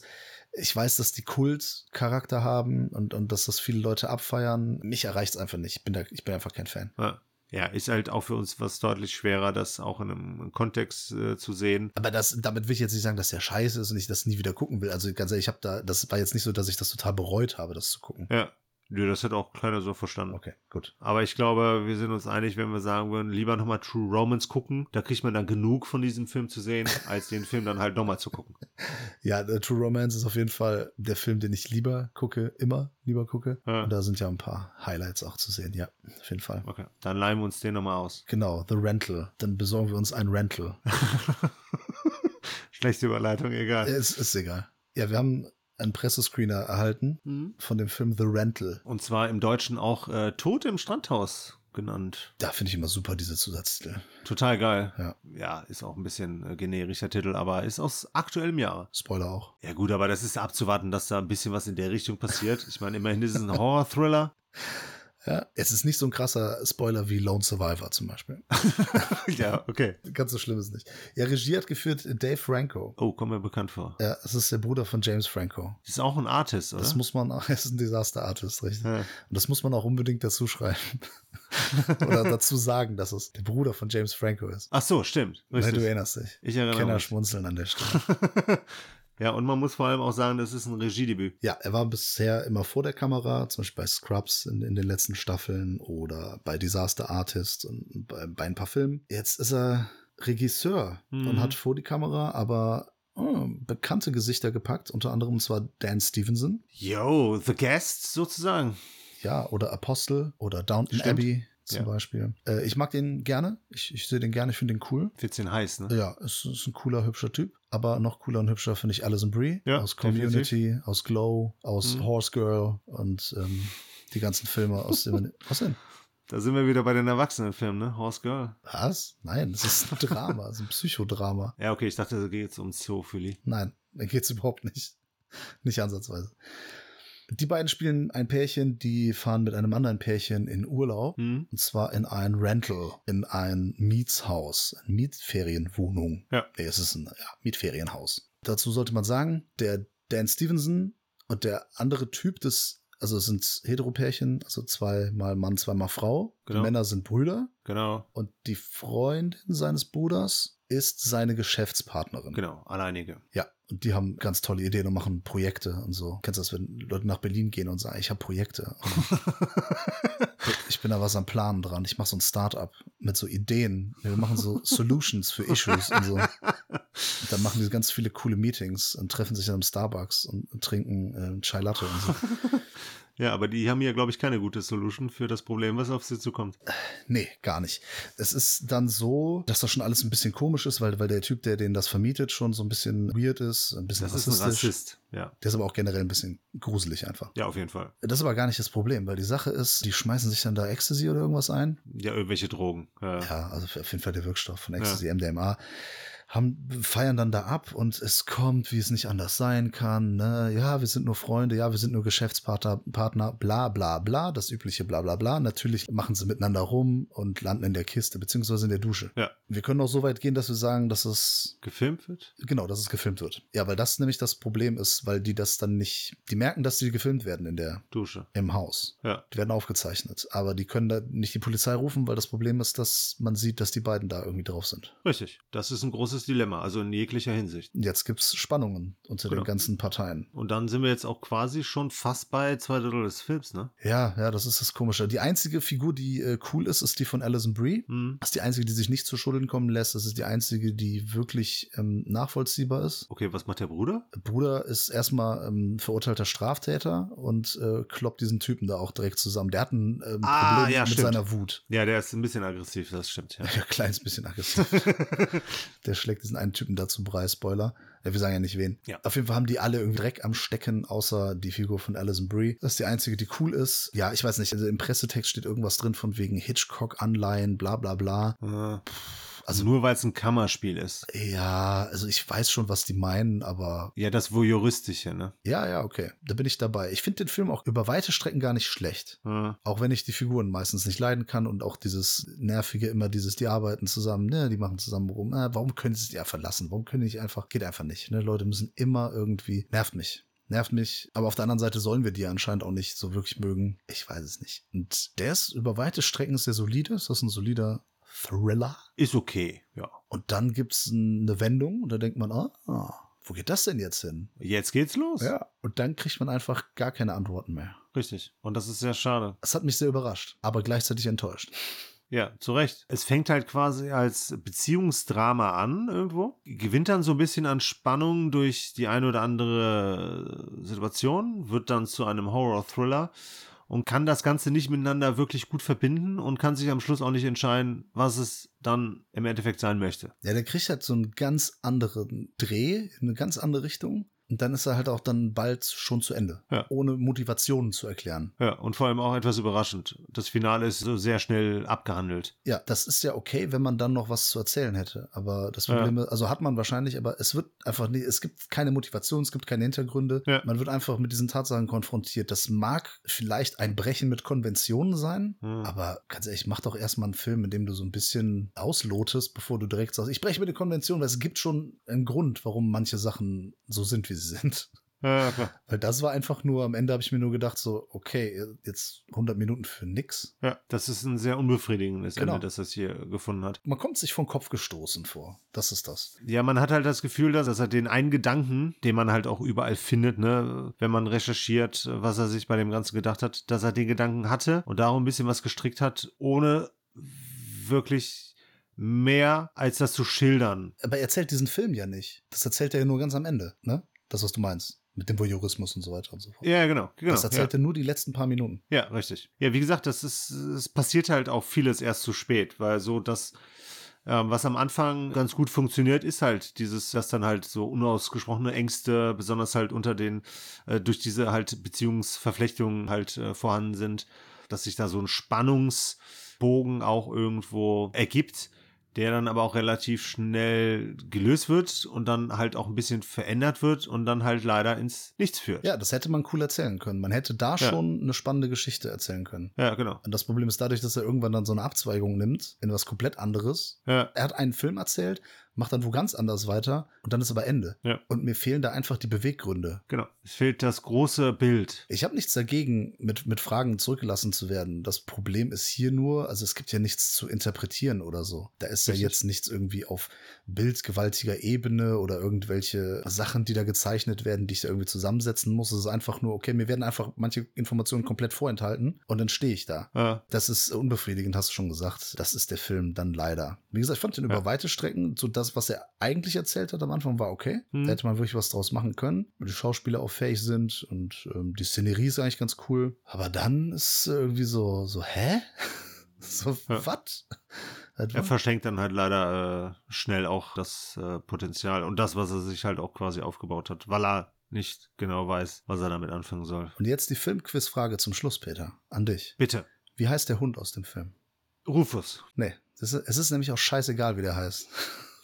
Ich weiß, dass die Kultcharakter haben und, und dass das viele Leute abfeiern. Mich erreicht es einfach nicht. Ich bin, da, ich bin einfach kein Fan. Ja. Ja, ist halt auch für uns was deutlich schwerer, das auch in einem Kontext äh, zu sehen. Aber das, damit will ich jetzt nicht sagen, dass der scheiße ist und ich das nie wieder gucken will. Also ganz ehrlich, ich habe da, das war jetzt nicht so, dass ich das total bereut habe, das zu gucken. Ja, nö, das hat auch keiner so verstanden. Okay, gut. Aber ich glaube, wir sind uns einig, wenn wir sagen würden, lieber nochmal True Romance gucken. Da kriegt man dann genug von diesem Film zu sehen, als den Film dann halt nochmal zu gucken. Ja, The True Romance ist auf jeden Fall der Film, den ich lieber gucke, immer lieber gucke. Ja. Und da sind ja ein paar Highlights auch zu sehen. Ja, auf jeden Fall. Okay, dann leihen wir uns den nochmal aus. Genau, The Rental. Dann besorgen wir uns ein Rental. Schlechte Überleitung, egal. ist, ist egal. Ja, wir haben einen Pressescreener erhalten Mhm. von dem Film The Rental. Und zwar im Deutschen auch äh, Tod im Strandhaus genannt. Da finde ich immer super diese Zusatztitel. Total geil. Ja. Ja, ist auch ein bisschen äh, generischer Titel, aber ist aus aktuellem Jahr. Spoiler auch. Ja gut, aber das ist abzuwarten, dass da ein bisschen was in der Richtung passiert. Ich meine, immerhin ist es ein Horror-Thriller. Ja, es ist nicht so ein krasser Spoiler wie Lone Survivor zum Beispiel. ja, okay. Ganz so schlimm ist es nicht. Ja, Regie hat geführt Dave Franco. Oh, kommt mir bekannt vor. Ja, es ist der Bruder von James Franco. Das ist auch ein Artist, oder? Das muss man auch, es ist ein Disaster Artist, richtig. Ja. Und das muss man auch unbedingt dazu schreiben. Oder dazu sagen, dass es der Bruder von James Franco ist. Ach so, stimmt. Nein, Richtig. du erinnerst dich. Ich erinnere Kenner mich. schmunzeln an der Stelle. Ja, und man muss vor allem auch sagen, das ist ein Regiedebüt. Ja, er war bisher immer vor der Kamera, zum Beispiel bei Scrubs in, in den letzten Staffeln oder bei Disaster Artist und bei, bei ein paar Filmen. Jetzt ist er Regisseur Mhm. und hat vor die Kamera aber oh, bekannte Gesichter gepackt, unter anderem zwar Dan Stevenson, Yo, The Guest sozusagen. ja, oder Apostle oder Downton Stimmt. Abbey zum Ja. Beispiel. Äh, ich mag den gerne, ich, ich sehe den gerne, ich finde den cool. Wird's den heiß, ne? Ja, ist, ist ein cooler, hübscher Typ. Aber noch cooler und hübscher finde ich Alison Brie Ja, aus Community, aus Glow, aus Mhm. Horse Girl und ähm, die ganzen Filme aus dem. Was denn? Da sind wir wieder bei den Erwachsenenfilmen, ne? Horse Girl. Was? Nein, das ist ein Drama, das ist ein Psychodrama. Ja, okay, ich dachte, da geht's um Zoophilie. Nein, da geht's überhaupt nicht. Nicht ansatzweise. Die beiden spielen ein Pärchen, die fahren mit einem anderen Pärchen in Urlaub. Hm? Und zwar in ein Rental, in ein Mietshaus, eine Mietferienwohnung. Ja. Nee, es ist ein ja, Mietferienhaus. Dazu sollte man sagen, der Dan Stevenson und der andere Typ des, also es sind Heteropärchen, also zweimal Mann, zweimal Frau. Genau. Die Männer sind Brüder Genau. und die Freundin seines Bruders ist seine Geschäftspartnerin. Genau, alleinige. Ja, und die haben ganz tolle Ideen und machen Projekte und so. Kennst du das, wenn Leute nach Berlin gehen und sagen, ich habe Projekte. ich bin da was am Planen dran. Ich mache so ein Start-up mit so Ideen. Wir machen so Solutions für Issues und so. Und dann machen die ganz viele coole Meetings und treffen sich dann im Starbucks und, trinken äh, Chai Latte und so. Ja, aber die haben ja, glaube ich, keine gute Solution für das Problem, was auf sie zukommt. Nee, gar nicht. Es ist dann so, dass das schon alles ein bisschen komisch ist, weil, weil der Typ, der den das vermietet, schon so ein bisschen weird ist, ein bisschen Das rassistisch. ist ein Rassist, ja. Der ist aber auch generell ein bisschen gruselig einfach. Ja, auf jeden Fall. Das ist aber gar nicht das Problem, weil die Sache ist, die schmeißen sich dann da Ecstasy oder irgendwas ein. Ja, irgendwelche Drogen. Ja. Ja, also auf jeden Fall der Wirkstoff von Ecstasy, MDMA. Haben, feiern dann da ab und es kommt, wie es nicht anders sein kann. Ne? Ja, wir sind nur Freunde, ja, wir sind nur Geschäftspartner, Partner, bla bla bla, das übliche bla bla bla. Natürlich machen sie miteinander rum und landen in der Kiste, beziehungsweise in der Dusche. Ja. Wir können auch so weit gehen, dass wir sagen, dass es Gefilmt wird? Genau, dass es gefilmt wird. Ja, weil das nämlich das Problem ist, weil die das dann nicht, die merken, dass die gefilmt werden in der, Dusche. im Haus. Ja. Die werden aufgezeichnet. Aber die können da nicht die Polizei rufen, weil das Problem ist, dass man sieht, dass die beiden da irgendwie drauf sind. Richtig. Das ist ein großes Dilemma, also in jeglicher Hinsicht. Jetzt gibt's Spannungen unter Genau. den ganzen Parteien. Und dann sind wir jetzt auch quasi schon fast bei zwei Drittel des Films, ne? Ja, ja, das ist das Komische. Die einzige Figur, die äh, cool ist, ist die von Alison Brie. Hm. Das ist die einzige, die sich nicht zu Schulden kommen lässt. Das ist die einzige, die wirklich ähm, nachvollziehbar ist. Okay, was macht der Bruder? Bruder ist erstmal ähm, verurteilter Straftäter und äh, kloppt diesen Typen da auch direkt zusammen. Der hat ein ähm, Ah, Problem ja, mit stimmt. seiner Wut. Ja, der ist ein bisschen aggressiv, das stimmt, ja. Ja, kleines bisschen aggressiv. der schlägt diesen einen Typen dazu Brei, Spoiler. Ja, wir sagen ja nicht wen. Ja. Auf jeden Fall haben die alle irgendwie Dreck am Stecken, außer die Figur von Alison Brie. Das ist die einzige, die cool ist. Ja, ich weiß nicht, also im Pressetext steht irgendwas drin von wegen Hitchcock-Anleihen, bla bla bla. Äh, Also- also nur weil es ein Kammerspiel ist. Ja, also ich weiß schon, was die meinen, aber Ja, das Voyeuristische, ne? ja, ja, okay. Da bin ich dabei. Ich finde den Film auch über weite Strecken gar nicht schlecht. Äh, Auch wenn ich die Figuren meistens nicht leiden kann und auch dieses nervige immer dieses, die arbeiten zusammen, ne, die machen zusammen rum. Äh, warum können sie sich ja verlassen? Warum können die nicht einfach, geht einfach nicht, ne? Leute müssen immer irgendwie, nervt mich. Nervt mich, aber auf der anderen Seite sollen wir die anscheinend auch nicht so wirklich mögen. Ich weiß es nicht. Und der ist über weite Strecken sehr solide. Ist das ein solider Thriller? ist okay, ja. Und dann gibt's eine Wendung und da denkt man, ah, ah, wo geht das denn jetzt hin? Jetzt geht's los. Ja. Und dann kriegt man einfach gar keine Antworten mehr. Richtig. Und das ist sehr schade. Das hat mich sehr überrascht, aber gleichzeitig enttäuscht. Ja, zu Recht. Es fängt halt quasi als Beziehungsdrama an irgendwo, gewinnt dann so ein bisschen an Spannung durch die eine oder andere Situation, wird dann zu einem Horror-Thriller und kann das Ganze nicht miteinander wirklich gut verbinden und kann sich am Schluss auch nicht entscheiden, was es dann im Endeffekt sein möchte. Ja, der kriegt halt so einen ganz anderen Dreh, in eine ganz andere Richtung. Und dann ist er halt auch dann bald schon zu Ende. Ja. Ohne Motivationen zu erklären. Ja, und vor allem auch etwas überraschend. Das Finale ist so sehr schnell abgehandelt. Ja, das ist ja okay, wenn man dann noch was zu erzählen hätte. Aber das Ja. Problem ist, also hat man wahrscheinlich, aber es wird einfach nie, es gibt keine Motivation, es gibt keine Hintergründe. Ja. Man wird einfach mit diesen Tatsachen konfrontiert. Das mag vielleicht ein Brechen mit Konventionen sein, Hm. aber ganz ehrlich, mach doch erstmal einen Film, in dem du so ein bisschen auslotest, bevor du direkt sagst, ich breche mit den Konventionen, weil es gibt schon einen Grund, warum manche Sachen so sind, wie sie sind. Ja. Weil das war einfach nur, am Ende habe ich mir nur gedacht, so, okay, jetzt 100 Minuten für nix. ja, das ist ein sehr unbefriedigendes Genau. Ende, das das hier gefunden hat. Man kommt sich vom Kopf gestoßen vor. Das ist das. Ja, man hat halt das Gefühl, dass, dass er den einen Gedanken, den man halt auch überall findet, ne, wenn man recherchiert, was er sich bei dem Ganzen gedacht hat, dass er den Gedanken hatte und darum ein bisschen was gestrickt hat, ohne wirklich mehr als das zu schildern. Aber er erzählt diesen Film ja nicht. Das erzählt er ja nur ganz am Ende, ne? Das, was du meinst. Mit dem Voyeurismus und so weiter und so fort. Ja, genau. genau das erzählt ja. er nur die letzten paar Minuten. ja, richtig. Ja, wie gesagt, das ist, es passiert halt auch vieles erst zu spät, weil so das, ähm, was am Anfang ganz gut funktioniert, ist halt dieses, dass dann halt so unausgesprochene Ängste, besonders halt unter den, äh, durch diese halt Beziehungsverflechtungen halt äh, vorhanden sind, dass sich da so ein Spannungsbogen auch irgendwo ergibt, der dann aber auch relativ schnell gelöst wird und dann halt auch ein bisschen verändert wird und dann halt leider ins Nichts führt. Ja, das hätte man cool erzählen können. Man hätte da Ja. schon eine spannende Geschichte erzählen können. Ja, genau. Und das Problem ist dadurch, dass er irgendwann dann so eine Abzweigung nimmt in was komplett anderes. Ja, Er hat einen Film erzählt, macht dann wo ganz anders weiter und dann ist aber Ende. Ja. Und mir fehlen da einfach die Beweggründe. Genau. Es fehlt das große Bild. Ich habe nichts dagegen, mit, mit Fragen zurückgelassen zu werden. Das Problem ist hier nur, also es gibt ja nichts zu interpretieren oder so. Da ist ja Richtig. jetzt nichts irgendwie auf bildgewaltiger Ebene oder irgendwelche Sachen, die da gezeichnet werden, die ich da irgendwie zusammensetzen muss. Es ist einfach nur, okay, mir werden einfach manche Informationen komplett vorenthalten und dann stehe ich da. Äh, Das ist unbefriedigend, hast du schon gesagt. Das ist der Film dann leider. Wie gesagt, ich fand den über Ja. weite Strecken, so das, was er eigentlich erzählt hat am Anfang, war okay. Hm. Da hätte man wirklich was draus machen können. weil Die Schauspieler auch fähig sind und ähm, die Szenerie ist eigentlich ganz cool. Aber dann ist irgendwie so, so, hä? so, Ja. was? er verschenkt dann halt leider äh, schnell auch das äh, Potenzial und das, was er sich halt auch quasi aufgebaut hat, weil er nicht genau weiß, was er damit anfangen soll. Und jetzt die Filmquiz-Frage zum Schluss, Peter, an dich. Bitte. Wie heißt der Hund aus dem Film? Rufus. Nee, ist, es ist nämlich auch scheißegal, wie der heißt.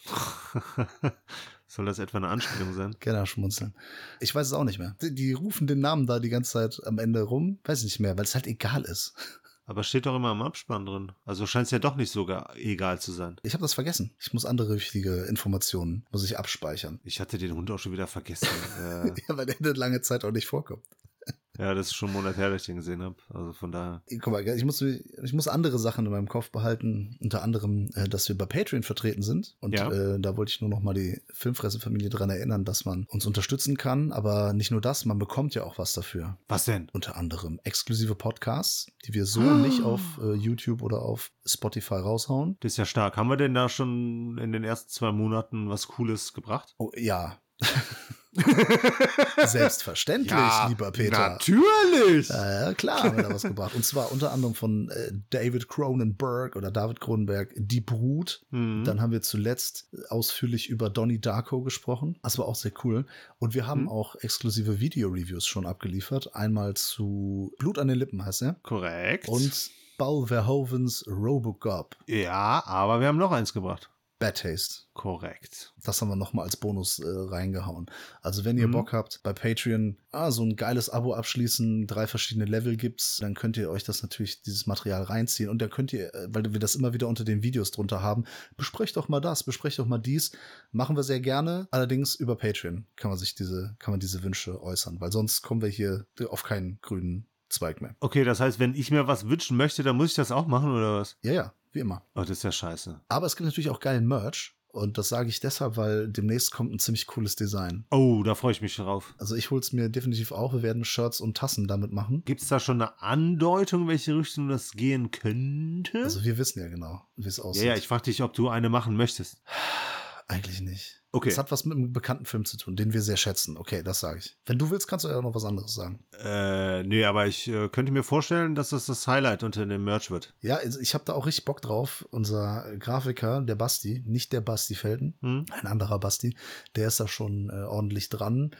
Soll das etwa eine Anspielung sein? Gerne schmunzeln. Ich weiß es auch nicht mehr. Die, die rufen den Namen da die ganze Zeit am Ende rum. Weiß ich nicht mehr, weil es halt egal ist. Aber steht doch immer im Abspann drin. Also scheint es ja doch nicht sogar egal zu sein. Ich habe das vergessen. Ich muss andere wichtige Informationen muss ich abspeichern. Ich hatte den Hund auch schon wieder vergessen. äh, Ja, weil der lange Zeit auch nicht vorkommt. Ja, das ist schon ein Monat her, dass ich den gesehen habe. Also von daher. Guck mal, ich muss, ich muss andere Sachen in meinem Kopf behalten. Unter anderem, äh, dass wir bei Patreon vertreten sind. Und Ja. äh, da wollte ich nur noch mal die Filmfressenfamilie dran erinnern, dass man uns unterstützen kann. Aber nicht nur das, man bekommt ja auch was dafür. Was denn? Unter anderem exklusive Podcasts, die wir so Ah. nicht auf äh, YouTube oder auf Spotify raushauen. Das ist ja stark. Haben wir denn da schon in den ersten zwei Monaten was Cooles gebracht? Oh, ja. Selbstverständlich, lieber Peter. Natürlich! Ja, ja, klar haben wir da was gebracht. Und zwar unter anderem von äh, David Cronenberg oder David Cronenberg, Die Brut. Mhm. Dann haben wir zuletzt ausführlich über Donnie Darko gesprochen. Das war auch sehr cool. Und wir haben Mhm. auch exklusive Video-Reviews schon abgeliefert. Einmal zu Blut an den Lippen heißt er. Korrekt. Und Paul Verhovens Robocop. ja, aber wir haben noch eins gebracht. Bad Taste. Korrekt. Das haben wir nochmal als Bonus äh, reingehauen. Also wenn ihr Mhm. Bock habt, bei Patreon ah, so ein geiles Abo abschließen, drei verschiedene Level gibt's, dann könnt ihr euch das natürlich, dieses Material reinziehen und dann könnt ihr, äh, weil wir das immer wieder unter den Videos drunter haben, besprecht doch mal das, besprecht doch mal dies. Machen wir sehr gerne. Allerdings über Patreon kann man sich diese, kann man diese Wünsche äußern, weil sonst kommen wir hier auf keinen grünen Zweig mehr. Okay, das heißt, wenn ich mir was wünschen möchte, dann muss ich das auch machen, oder was? Ja, ja, wie immer. Oh, das ist ja scheiße. Aber es gibt natürlich auch geilen Merch. Und das sage ich deshalb, weil demnächst kommt ein ziemlich cooles Design. Oh, da freue ich mich drauf. Also ich hol's mir definitiv auch. Wir werden Shirts und Tassen damit machen. Gibt es da schon eine Andeutung, welche Richtung das gehen könnte? Also wir wissen ja genau, wie es ja, aussieht. ja, ich frage dich, ob du eine machen möchtest. Eigentlich nicht. Okay. Es hat was mit einem bekannten Film zu tun, den wir sehr schätzen. Okay, das sage ich. Wenn du willst, kannst du ja auch noch was anderes sagen. Äh, nee, aber ich äh, könnte mir vorstellen, dass das das Highlight unter dem Merch wird. Ja, also ich habe da auch richtig Bock drauf. Unser Grafiker, der Basti, nicht der Basti Felden, Hm? ein anderer Basti, der ist da schon äh, ordentlich dran.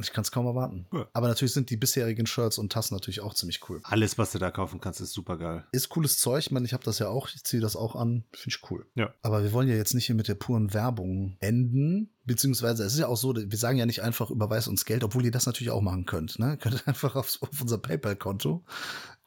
Ich kann es kaum erwarten. Ja. Aber natürlich sind die bisherigen Shirts und Tassen natürlich auch ziemlich cool. Alles, was du da kaufen kannst, ist super geil. Ist cooles Zeug. Ich meine, ich habe das ja auch. Ich ziehe das auch an. Finde ich cool. Ja. Aber wir wollen ja jetzt nicht hier mit der puren Werbung enden. Beziehungsweise es ist ja auch so, wir sagen ja nicht einfach, überweist uns Geld, obwohl ihr das natürlich auch machen könnt. Ne? Ihr könnt einfach auf, auf unser PayPal-Konto,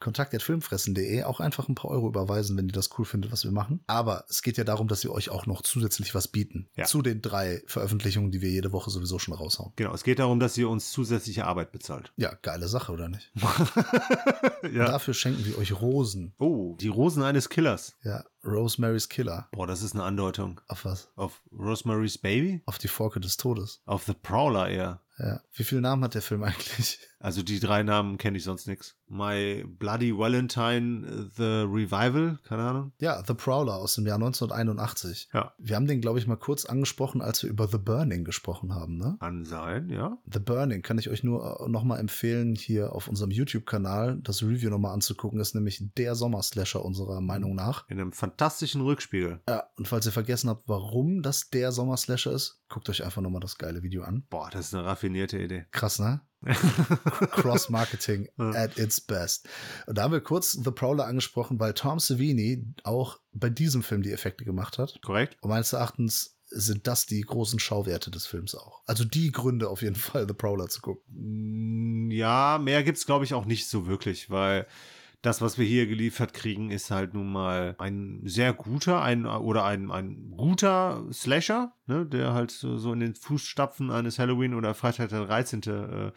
kontakt.filmfressen.de, auch einfach ein paar Euro überweisen, wenn ihr das cool findet, was wir machen. Aber es geht ja darum, dass wir euch auch noch zusätzlich was bieten. Ja. Zu den drei Veröffentlichungen, die wir jede Woche sowieso schon raushauen. Genau, es geht darum, dass ihr uns zusätzliche Arbeit bezahlt. Ja, geile Sache, oder nicht? ja. Dafür schenken wir euch Rosen. Oh, die Rosen eines Killers. Ja, Rosemary's Killer. Boah, das ist eine Andeutung. Auf was? Auf Rosemary's Baby? Auf die Forke des Todes. Auf The Prowler eher. Ja. Wie viele Namen hat der Film eigentlich? Also die drei Namen kenne ich sonst nix. My Bloody Valentine, äh, The Revival, keine Ahnung. Ja, The Prowler aus dem Jahr 1981. Ja. Wir haben den, glaube ich, mal kurz angesprochen, als wir über The Burning gesprochen haben, ne? Kann sein, ja. The Burning kann ich euch nur nochmal empfehlen, hier auf unserem YouTube-Kanal das Review nochmal anzugucken. Ist nämlich der Sommerslasher unserer Meinung nach. In einem fantastischen Rückspiegel. Ja, und falls ihr vergessen habt, warum das der Sommerslasher ist, guckt euch einfach nochmal das geile Video an. Boah, das ist eine raffinierte Idee. Krass, ne? Cross-Marketing at its best. Und da haben wir kurz The Prowler angesprochen, weil Tom Savini auch bei diesem Film die Effekte gemacht hat. Korrekt? Und meines Erachtens sind das die großen Schauwerte des Films auch. Also die Gründe auf jeden Fall, The Prowler zu gucken. Mm, Ja, mehr gibt's glaube ich auch nicht so wirklich, weil das, was wir hier geliefert kriegen, ist halt nun mal ein sehr guter, ein oder ein, ein guter Slasher, ne, der halt so, in den Fußstapfen eines Halloween oder Freitag der 13. Äh,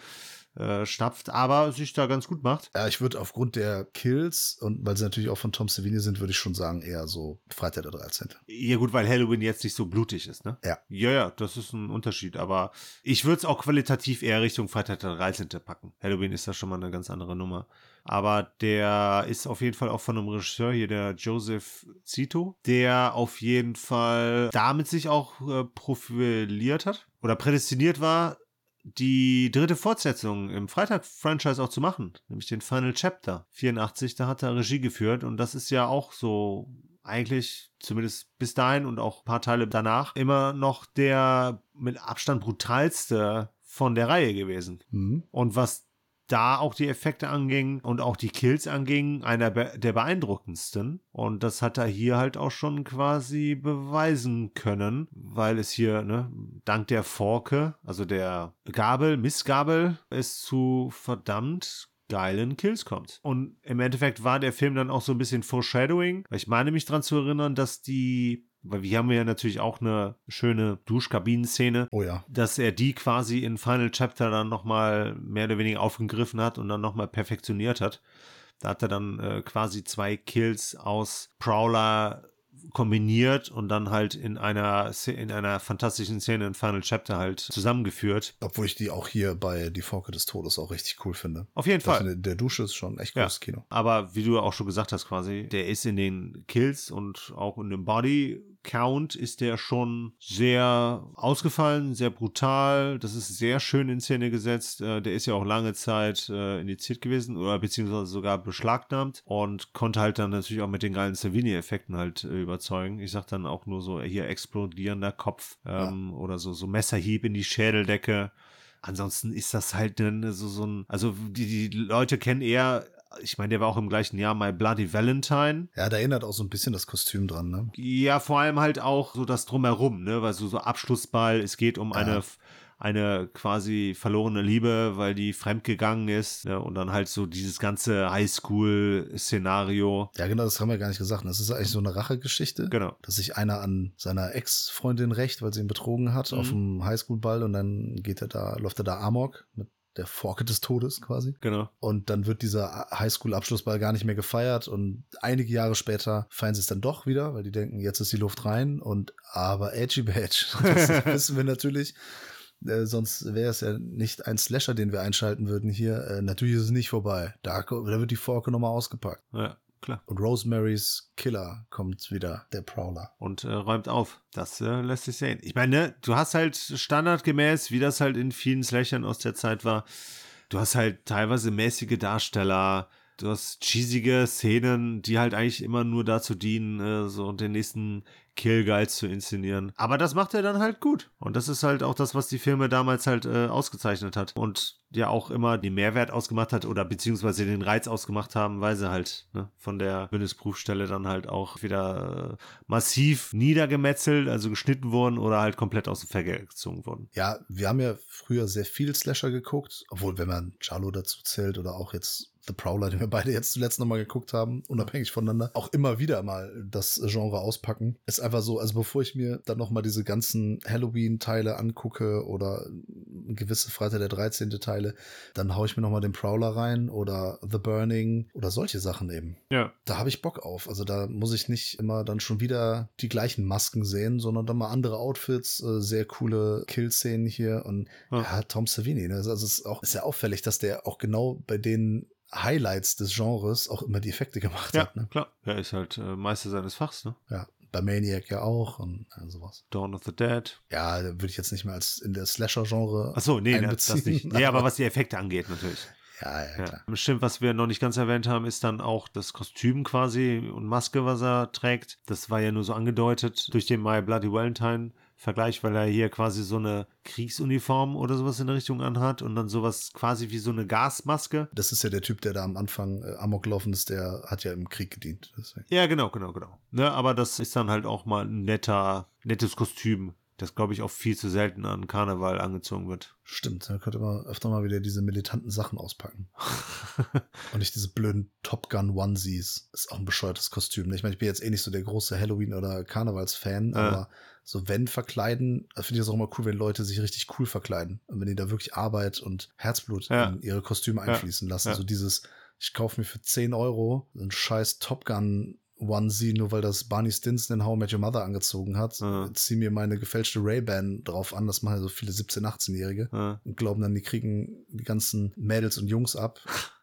äh, aber sich da ganz gut macht. Ja, ich würde aufgrund der Kills und weil sie natürlich auch von Tom Savini sind, würde ich schon sagen, eher so Freitag der 13. Ja, gut, weil Halloween jetzt nicht so blutig ist, ne? Ja. Ja, ja, das ist ein Unterschied, aber ich würde es auch qualitativ eher Richtung Freitag der 13. packen. Halloween ist da schon mal eine ganz andere Nummer. Aber der ist auf jeden Fall auch von einem Regisseur hier, der Joseph Zito, der auf jeden Fall damit sich auch äh, profiliert hat oder prädestiniert war, die dritte Fortsetzung im Freitag-Franchise auch zu machen, nämlich den Final Chapter 84. Da hat er Regie geführt und das ist ja auch so eigentlich zumindest bis dahin und auch ein paar Teile danach immer noch der mit Abstand brutalste von der Reihe gewesen. Mhm. Und was da auch die Effekte anging und auch die Kills anging, einer der beeindruckendsten. Und das hat er hier halt auch schon quasi beweisen können, weil es hier, ne, dank der Forke, also der Gabel, Missgabel, es zu verdammt geilen Kills kommt. Und im Endeffekt war der Film dann auch so ein bisschen Foreshadowing. Ich meine mich daran zu erinnern, dass die weil wir haben ja natürlich auch eine schöne Duschkabinenszene, Oh ja. dass er die quasi in Final Chapter dann nochmal mehr oder weniger aufgegriffen hat und dann nochmal perfektioniert hat. Da hat er dann äh, quasi zwei Kills aus Prowler kombiniert und dann halt in einer in einer fantastischen Szene in Final Chapter halt zusammengeführt. Obwohl ich die auch hier bei Die Forke des Todes auch richtig cool finde. Auf jeden Das Fall. in der Dusche ist schon echt cooles Kino. Aber wie du auch schon gesagt hast, quasi, der ist in den Kills und auch in dem Body Count ist der schon sehr ausgefallen, sehr brutal. Das ist sehr schön in Szene gesetzt. Äh, Der ist ja auch lange Zeit äh, indiziert gewesen oder beziehungsweise sogar beschlagnahmt und konnte halt dann natürlich auch mit den geilen Savini-Effekten halt äh, überzeugen. Ich sag dann auch nur so hier explodierender Kopf ähm, oder so, so Messerhieb in die Schädeldecke. Ansonsten ist das halt so, so ein, also die, die Leute kennen eher, ich meine, der war auch im gleichen Jahr My Bloody Valentine. Ja, da erinnert auch so ein bisschen das Kostüm dran, ne? Ja, vor allem halt auch so das Drumherum, ne, weil so, so Abschlussball, es geht um Ja. eine, eine quasi verlorene Liebe, weil die fremdgegangen ist, ne, und dann halt so dieses ganze Highschool-Szenario. Ja, genau, das haben wir gar nicht gesagt. Das ist eigentlich so eine Rachegeschichte. Genau. Dass sich einer an seiner Ex-Freundin rächt, weil sie ihn betrogen hat auf Mhm. dem Highschool-Ball und dann geht er da, läuft er da Amok mit der Forke des Todes quasi. Genau. Und dann wird dieser Highschool-Abschlussball gar nicht mehr gefeiert und einige Jahre später feiern sie es dann doch wieder, weil die denken, jetzt ist die Luft rein und aber Edgy Badge. Das wissen wir natürlich. Äh, sonst wäre es ja nicht ein Slasher, den wir einschalten würden hier. Äh, natürlich ist es nicht vorbei. Da, da wird die Forke nochmal ausgepackt. Ja, klar. Und Rosemarys Killer kommt wieder, der Prowler. Und äh, räumt auf. Das äh, lässt sich sehen. Ich meine, ne, du hast halt standardgemäß, wie das halt in vielen Slashern aus der Zeit war, du hast halt teilweise mäßige Darsteller, du hast cheesige Szenen, die halt eigentlich immer nur dazu dienen, äh, so den nächsten Kill geil zu inszenieren. Aber das macht er dann halt gut. Und das ist halt auch das, was die Filme damals halt äh, ausgezeichnet hat. Und ja auch immer den Mehrwert ausgemacht hat oder beziehungsweise den Reiz ausgemacht haben, weil sie halt ne, von der Bundesprüfstelle dann halt auch wieder äh, massiv niedergemetzelt, also geschnitten wurden oder halt komplett aus dem Verkehr gezogen wurden. Ja, wir haben ja früher sehr viel Slasher geguckt, obwohl, wenn man Charlo dazu zählt oder auch jetzt The Prowler, den wir beide jetzt zuletzt nochmal geguckt haben, unabhängig voneinander, auch immer wieder mal das Genre auspacken. Ist einfach so, also bevor ich mir dann nochmal diese ganzen Halloween-Teile angucke oder gewisse Freitag der 13. Teile, dann haue ich mir nochmal den Prowler rein oder The Burning oder solche Sachen eben. Ja. Da habe ich Bock auf. Also da muss ich nicht immer dann schon wieder die gleichen Masken sehen, sondern dann mal andere Outfits, äh, sehr coole Kill-Szenen hier und Ja. ja, Tom Savini. Ne? Also es ist auch ist ja auffällig, dass der auch genau bei den Highlights des Genres auch immer die Effekte gemacht Ja, hat. Ne? klar. Er ist halt äh, Meister seines Fachs, ne? Ja, bei Maniac ja auch und ja, sowas. Dawn of the Dead. Ja, da würde ich jetzt nicht mehr als in der Slasher-Genre. Achso, nee, ne, das einbeziehen, nicht. Nee, aber was die Effekte angeht, natürlich. Ja, ja, Ja. klar. Bestimmt, was wir noch nicht ganz erwähnt haben, ist dann auch das Kostüm quasi und Maske, was er trägt. Das war ja nur so angedeutet durch den My Bloody Valentine Vergleich, weil er hier quasi so eine Kriegsuniform oder sowas in der Richtung anhat und dann sowas quasi wie so eine Gasmaske. Das ist ja der Typ, der da am Anfang äh, Amok laufen ist, der hat ja im Krieg gedient. Deswegen. Ja, genau, genau, genau. Ne, aber das ist dann halt auch mal ein netter, nettes Kostüm, das glaube ich auch viel zu selten an Karneval angezogen wird. Stimmt, da könnte man öfter mal wieder diese militanten Sachen auspacken. Und nicht diese blöden Top Gun Onesies. Ist auch ein bescheuertes Kostüm. ne? Ich meine, ich bin jetzt eh nicht so der große Halloween- oder Karnevals-Fan, Ja. aber so wenn verkleiden, finde ich das auch immer cool, wenn Leute sich richtig cool verkleiden. Und wenn die da wirklich Arbeit und Herzblut Ja. in ihre Kostüme Ja. einfließen lassen. Ja. So dieses, ich kaufe mir für 10 Euro einen scheiß Top Gun Onesie, nur weil das Barney Stinson in How I Met Your Mother angezogen hat. Ja. Zieh mir meine gefälschte Ray-Ban drauf an, das machen ja so viele 17-, 18-Jährige Ja. und glauben dann, die kriegen die ganzen Mädels und Jungs ab.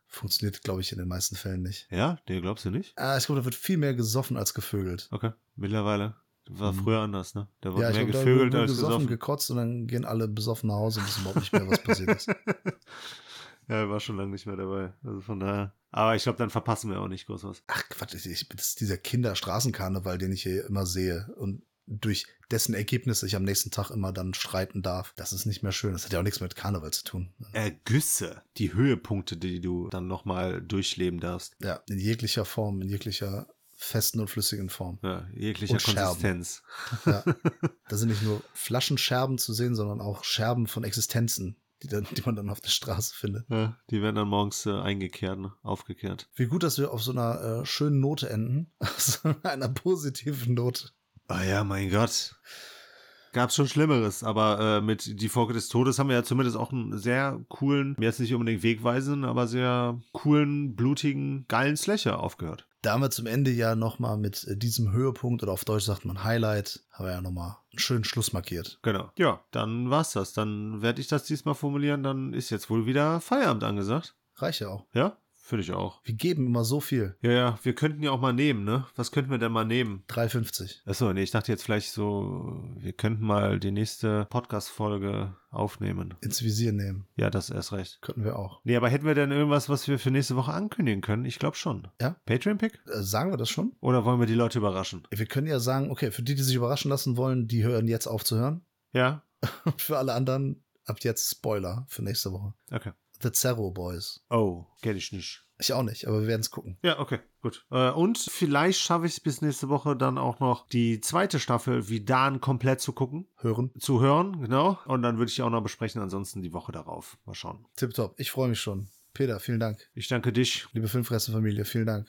Funktioniert, glaube ich, in den meisten Fällen nicht. ja, nee, glaubst du nicht? Ah, ich glaube, da wird viel mehr gesoffen als gevögelt. Okay, mittlerweile. War Mhm. früher anders, ne? Da wurde Ja, mehr glaube, da gevögelt als gesoffen, gesoffen. gekotzt und dann gehen alle besoffen nach Hause und wissen überhaupt nicht mehr, was passiert ist. ja, er war schon lange nicht mehr dabei. Also von daher. Aber ich glaube, dann verpassen wir auch nicht groß was. Ach Quatsch, ich, das ist dieser Kinderstraßenkarneval, den ich hier immer sehe und durch dessen Ergebnisse ich am nächsten Tag immer dann streiten darf. Das ist nicht mehr schön. Das hat ja auch nichts mit Karneval zu tun. Ergüsse, die Höhepunkte, die du dann nochmal durchleben darfst. Ja, in jeglicher Form, in jeglicher festen und flüssigen Form. Ja, jeglicher Und. Konsistenz. Ja. da sind nicht nur Flaschenscherben zu sehen, sondern auch Scherben von Existenzen, die, dann, die man dann auf der Straße findet. Ja, die werden dann morgens äh, eingekehrt, ne? aufgekehrt. Wie gut, dass wir auf so einer äh, schönen Note enden. Auf so einer positiven Note. Ah ja, mein Gott. Gab's schon Schlimmeres, aber äh, mit Die Folge des Todes haben wir ja zumindest auch einen sehr coolen, jetzt nicht unbedingt wegweisenden, aber sehr coolen, blutigen, geilen Slasher aufgehört. Da haben wir zum Ende ja nochmal mit äh, diesem Höhepunkt, oder auf Deutsch sagt man Highlight, haben wir ja nochmal einen schönen Schluss markiert. Genau. Ja, dann war's das. Dann werde ich das diesmal formulieren. Dann ist jetzt wohl wieder Feierabend angesagt. Reicht ja auch. Ja? Finde ich auch. Wir geben immer so viel. Ja, ja, wir könnten ja auch mal nehmen, ne? Was könnten wir denn mal nehmen? 3,50. Achso, nee, ich dachte jetzt vielleicht so, wir könnten mal die nächste Podcast-Folge aufnehmen. Ins Visier nehmen. Ja, das ist erst recht. Könnten wir auch. Nee, aber hätten wir denn irgendwas, was wir für nächste Woche ankündigen können? Ich glaube schon. Ja. Patreon-Pick? Äh, sagen wir das schon? Oder wollen wir die Leute überraschen? Wir können ja sagen, okay, für die, die sich überraschen lassen wollen, die hören jetzt auf zu hören. Ja? Und für alle anderen, ab jetzt Spoiler für nächste Woche. Okay. The Zerro Boys. Oh, kenn ich nicht. Ich auch nicht, aber wir werden es gucken. Ja, okay, gut. Äh, und vielleicht schaffe ich es bis nächste Woche dann auch noch die zweite Staffel wie Dan komplett zu gucken, Hören. zu hören, genau. Und dann würde ich die auch noch besprechen, ansonsten die Woche darauf. Mal schauen. Tipptopp. Ich freue mich schon. Peter, vielen Dank. Ich danke dich. Liebe Filmfressenfamilie, vielen Dank.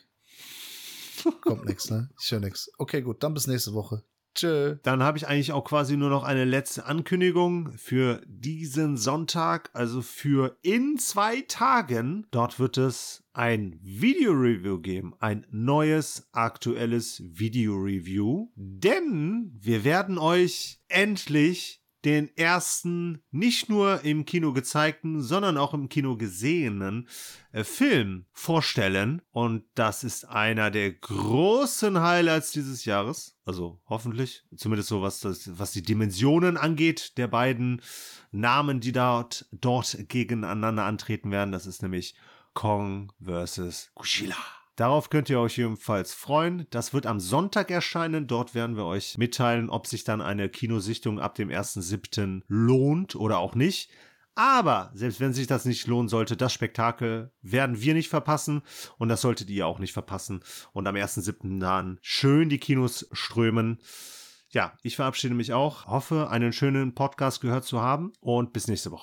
Kommt nix, ne? Ich höre nix. Okay, gut, dann bis nächste Woche. Tschö. Dann habe ich eigentlich auch quasi nur noch eine letzte Ankündigung für diesen Sonntag, also für in zwei Tagen. Dort wird es ein Video-Review geben, ein neues, aktuelles Video-Review. Denn wir werden euch endlich den ersten, nicht nur im Kino gezeigten, sondern auch im Kino gesehenen äh, Film vorstellen. Und das ist einer der großen Highlights dieses Jahres. Also hoffentlich. Zumindest so, was, das, was die Dimensionen angeht der beiden Namen, die dort, dort gegeneinander antreten werden. Das ist nämlich Kong vs. Godzilla. Darauf könnt ihr euch jedenfalls freuen. Das wird am Sonntag erscheinen. Dort werden wir euch mitteilen, ob sich dann eine Kinosichtung ab dem 1.7. lohnt oder auch nicht. Aber selbst wenn sich das nicht lohnen sollte, das Spektakel werden wir nicht verpassen und das solltet ihr auch nicht verpassen. Und am 1.7. dann schön die Kinos strömen. Ja, ich verabschiede mich auch, hoffe, einen schönen Podcast gehört zu haben und bis nächste Woche.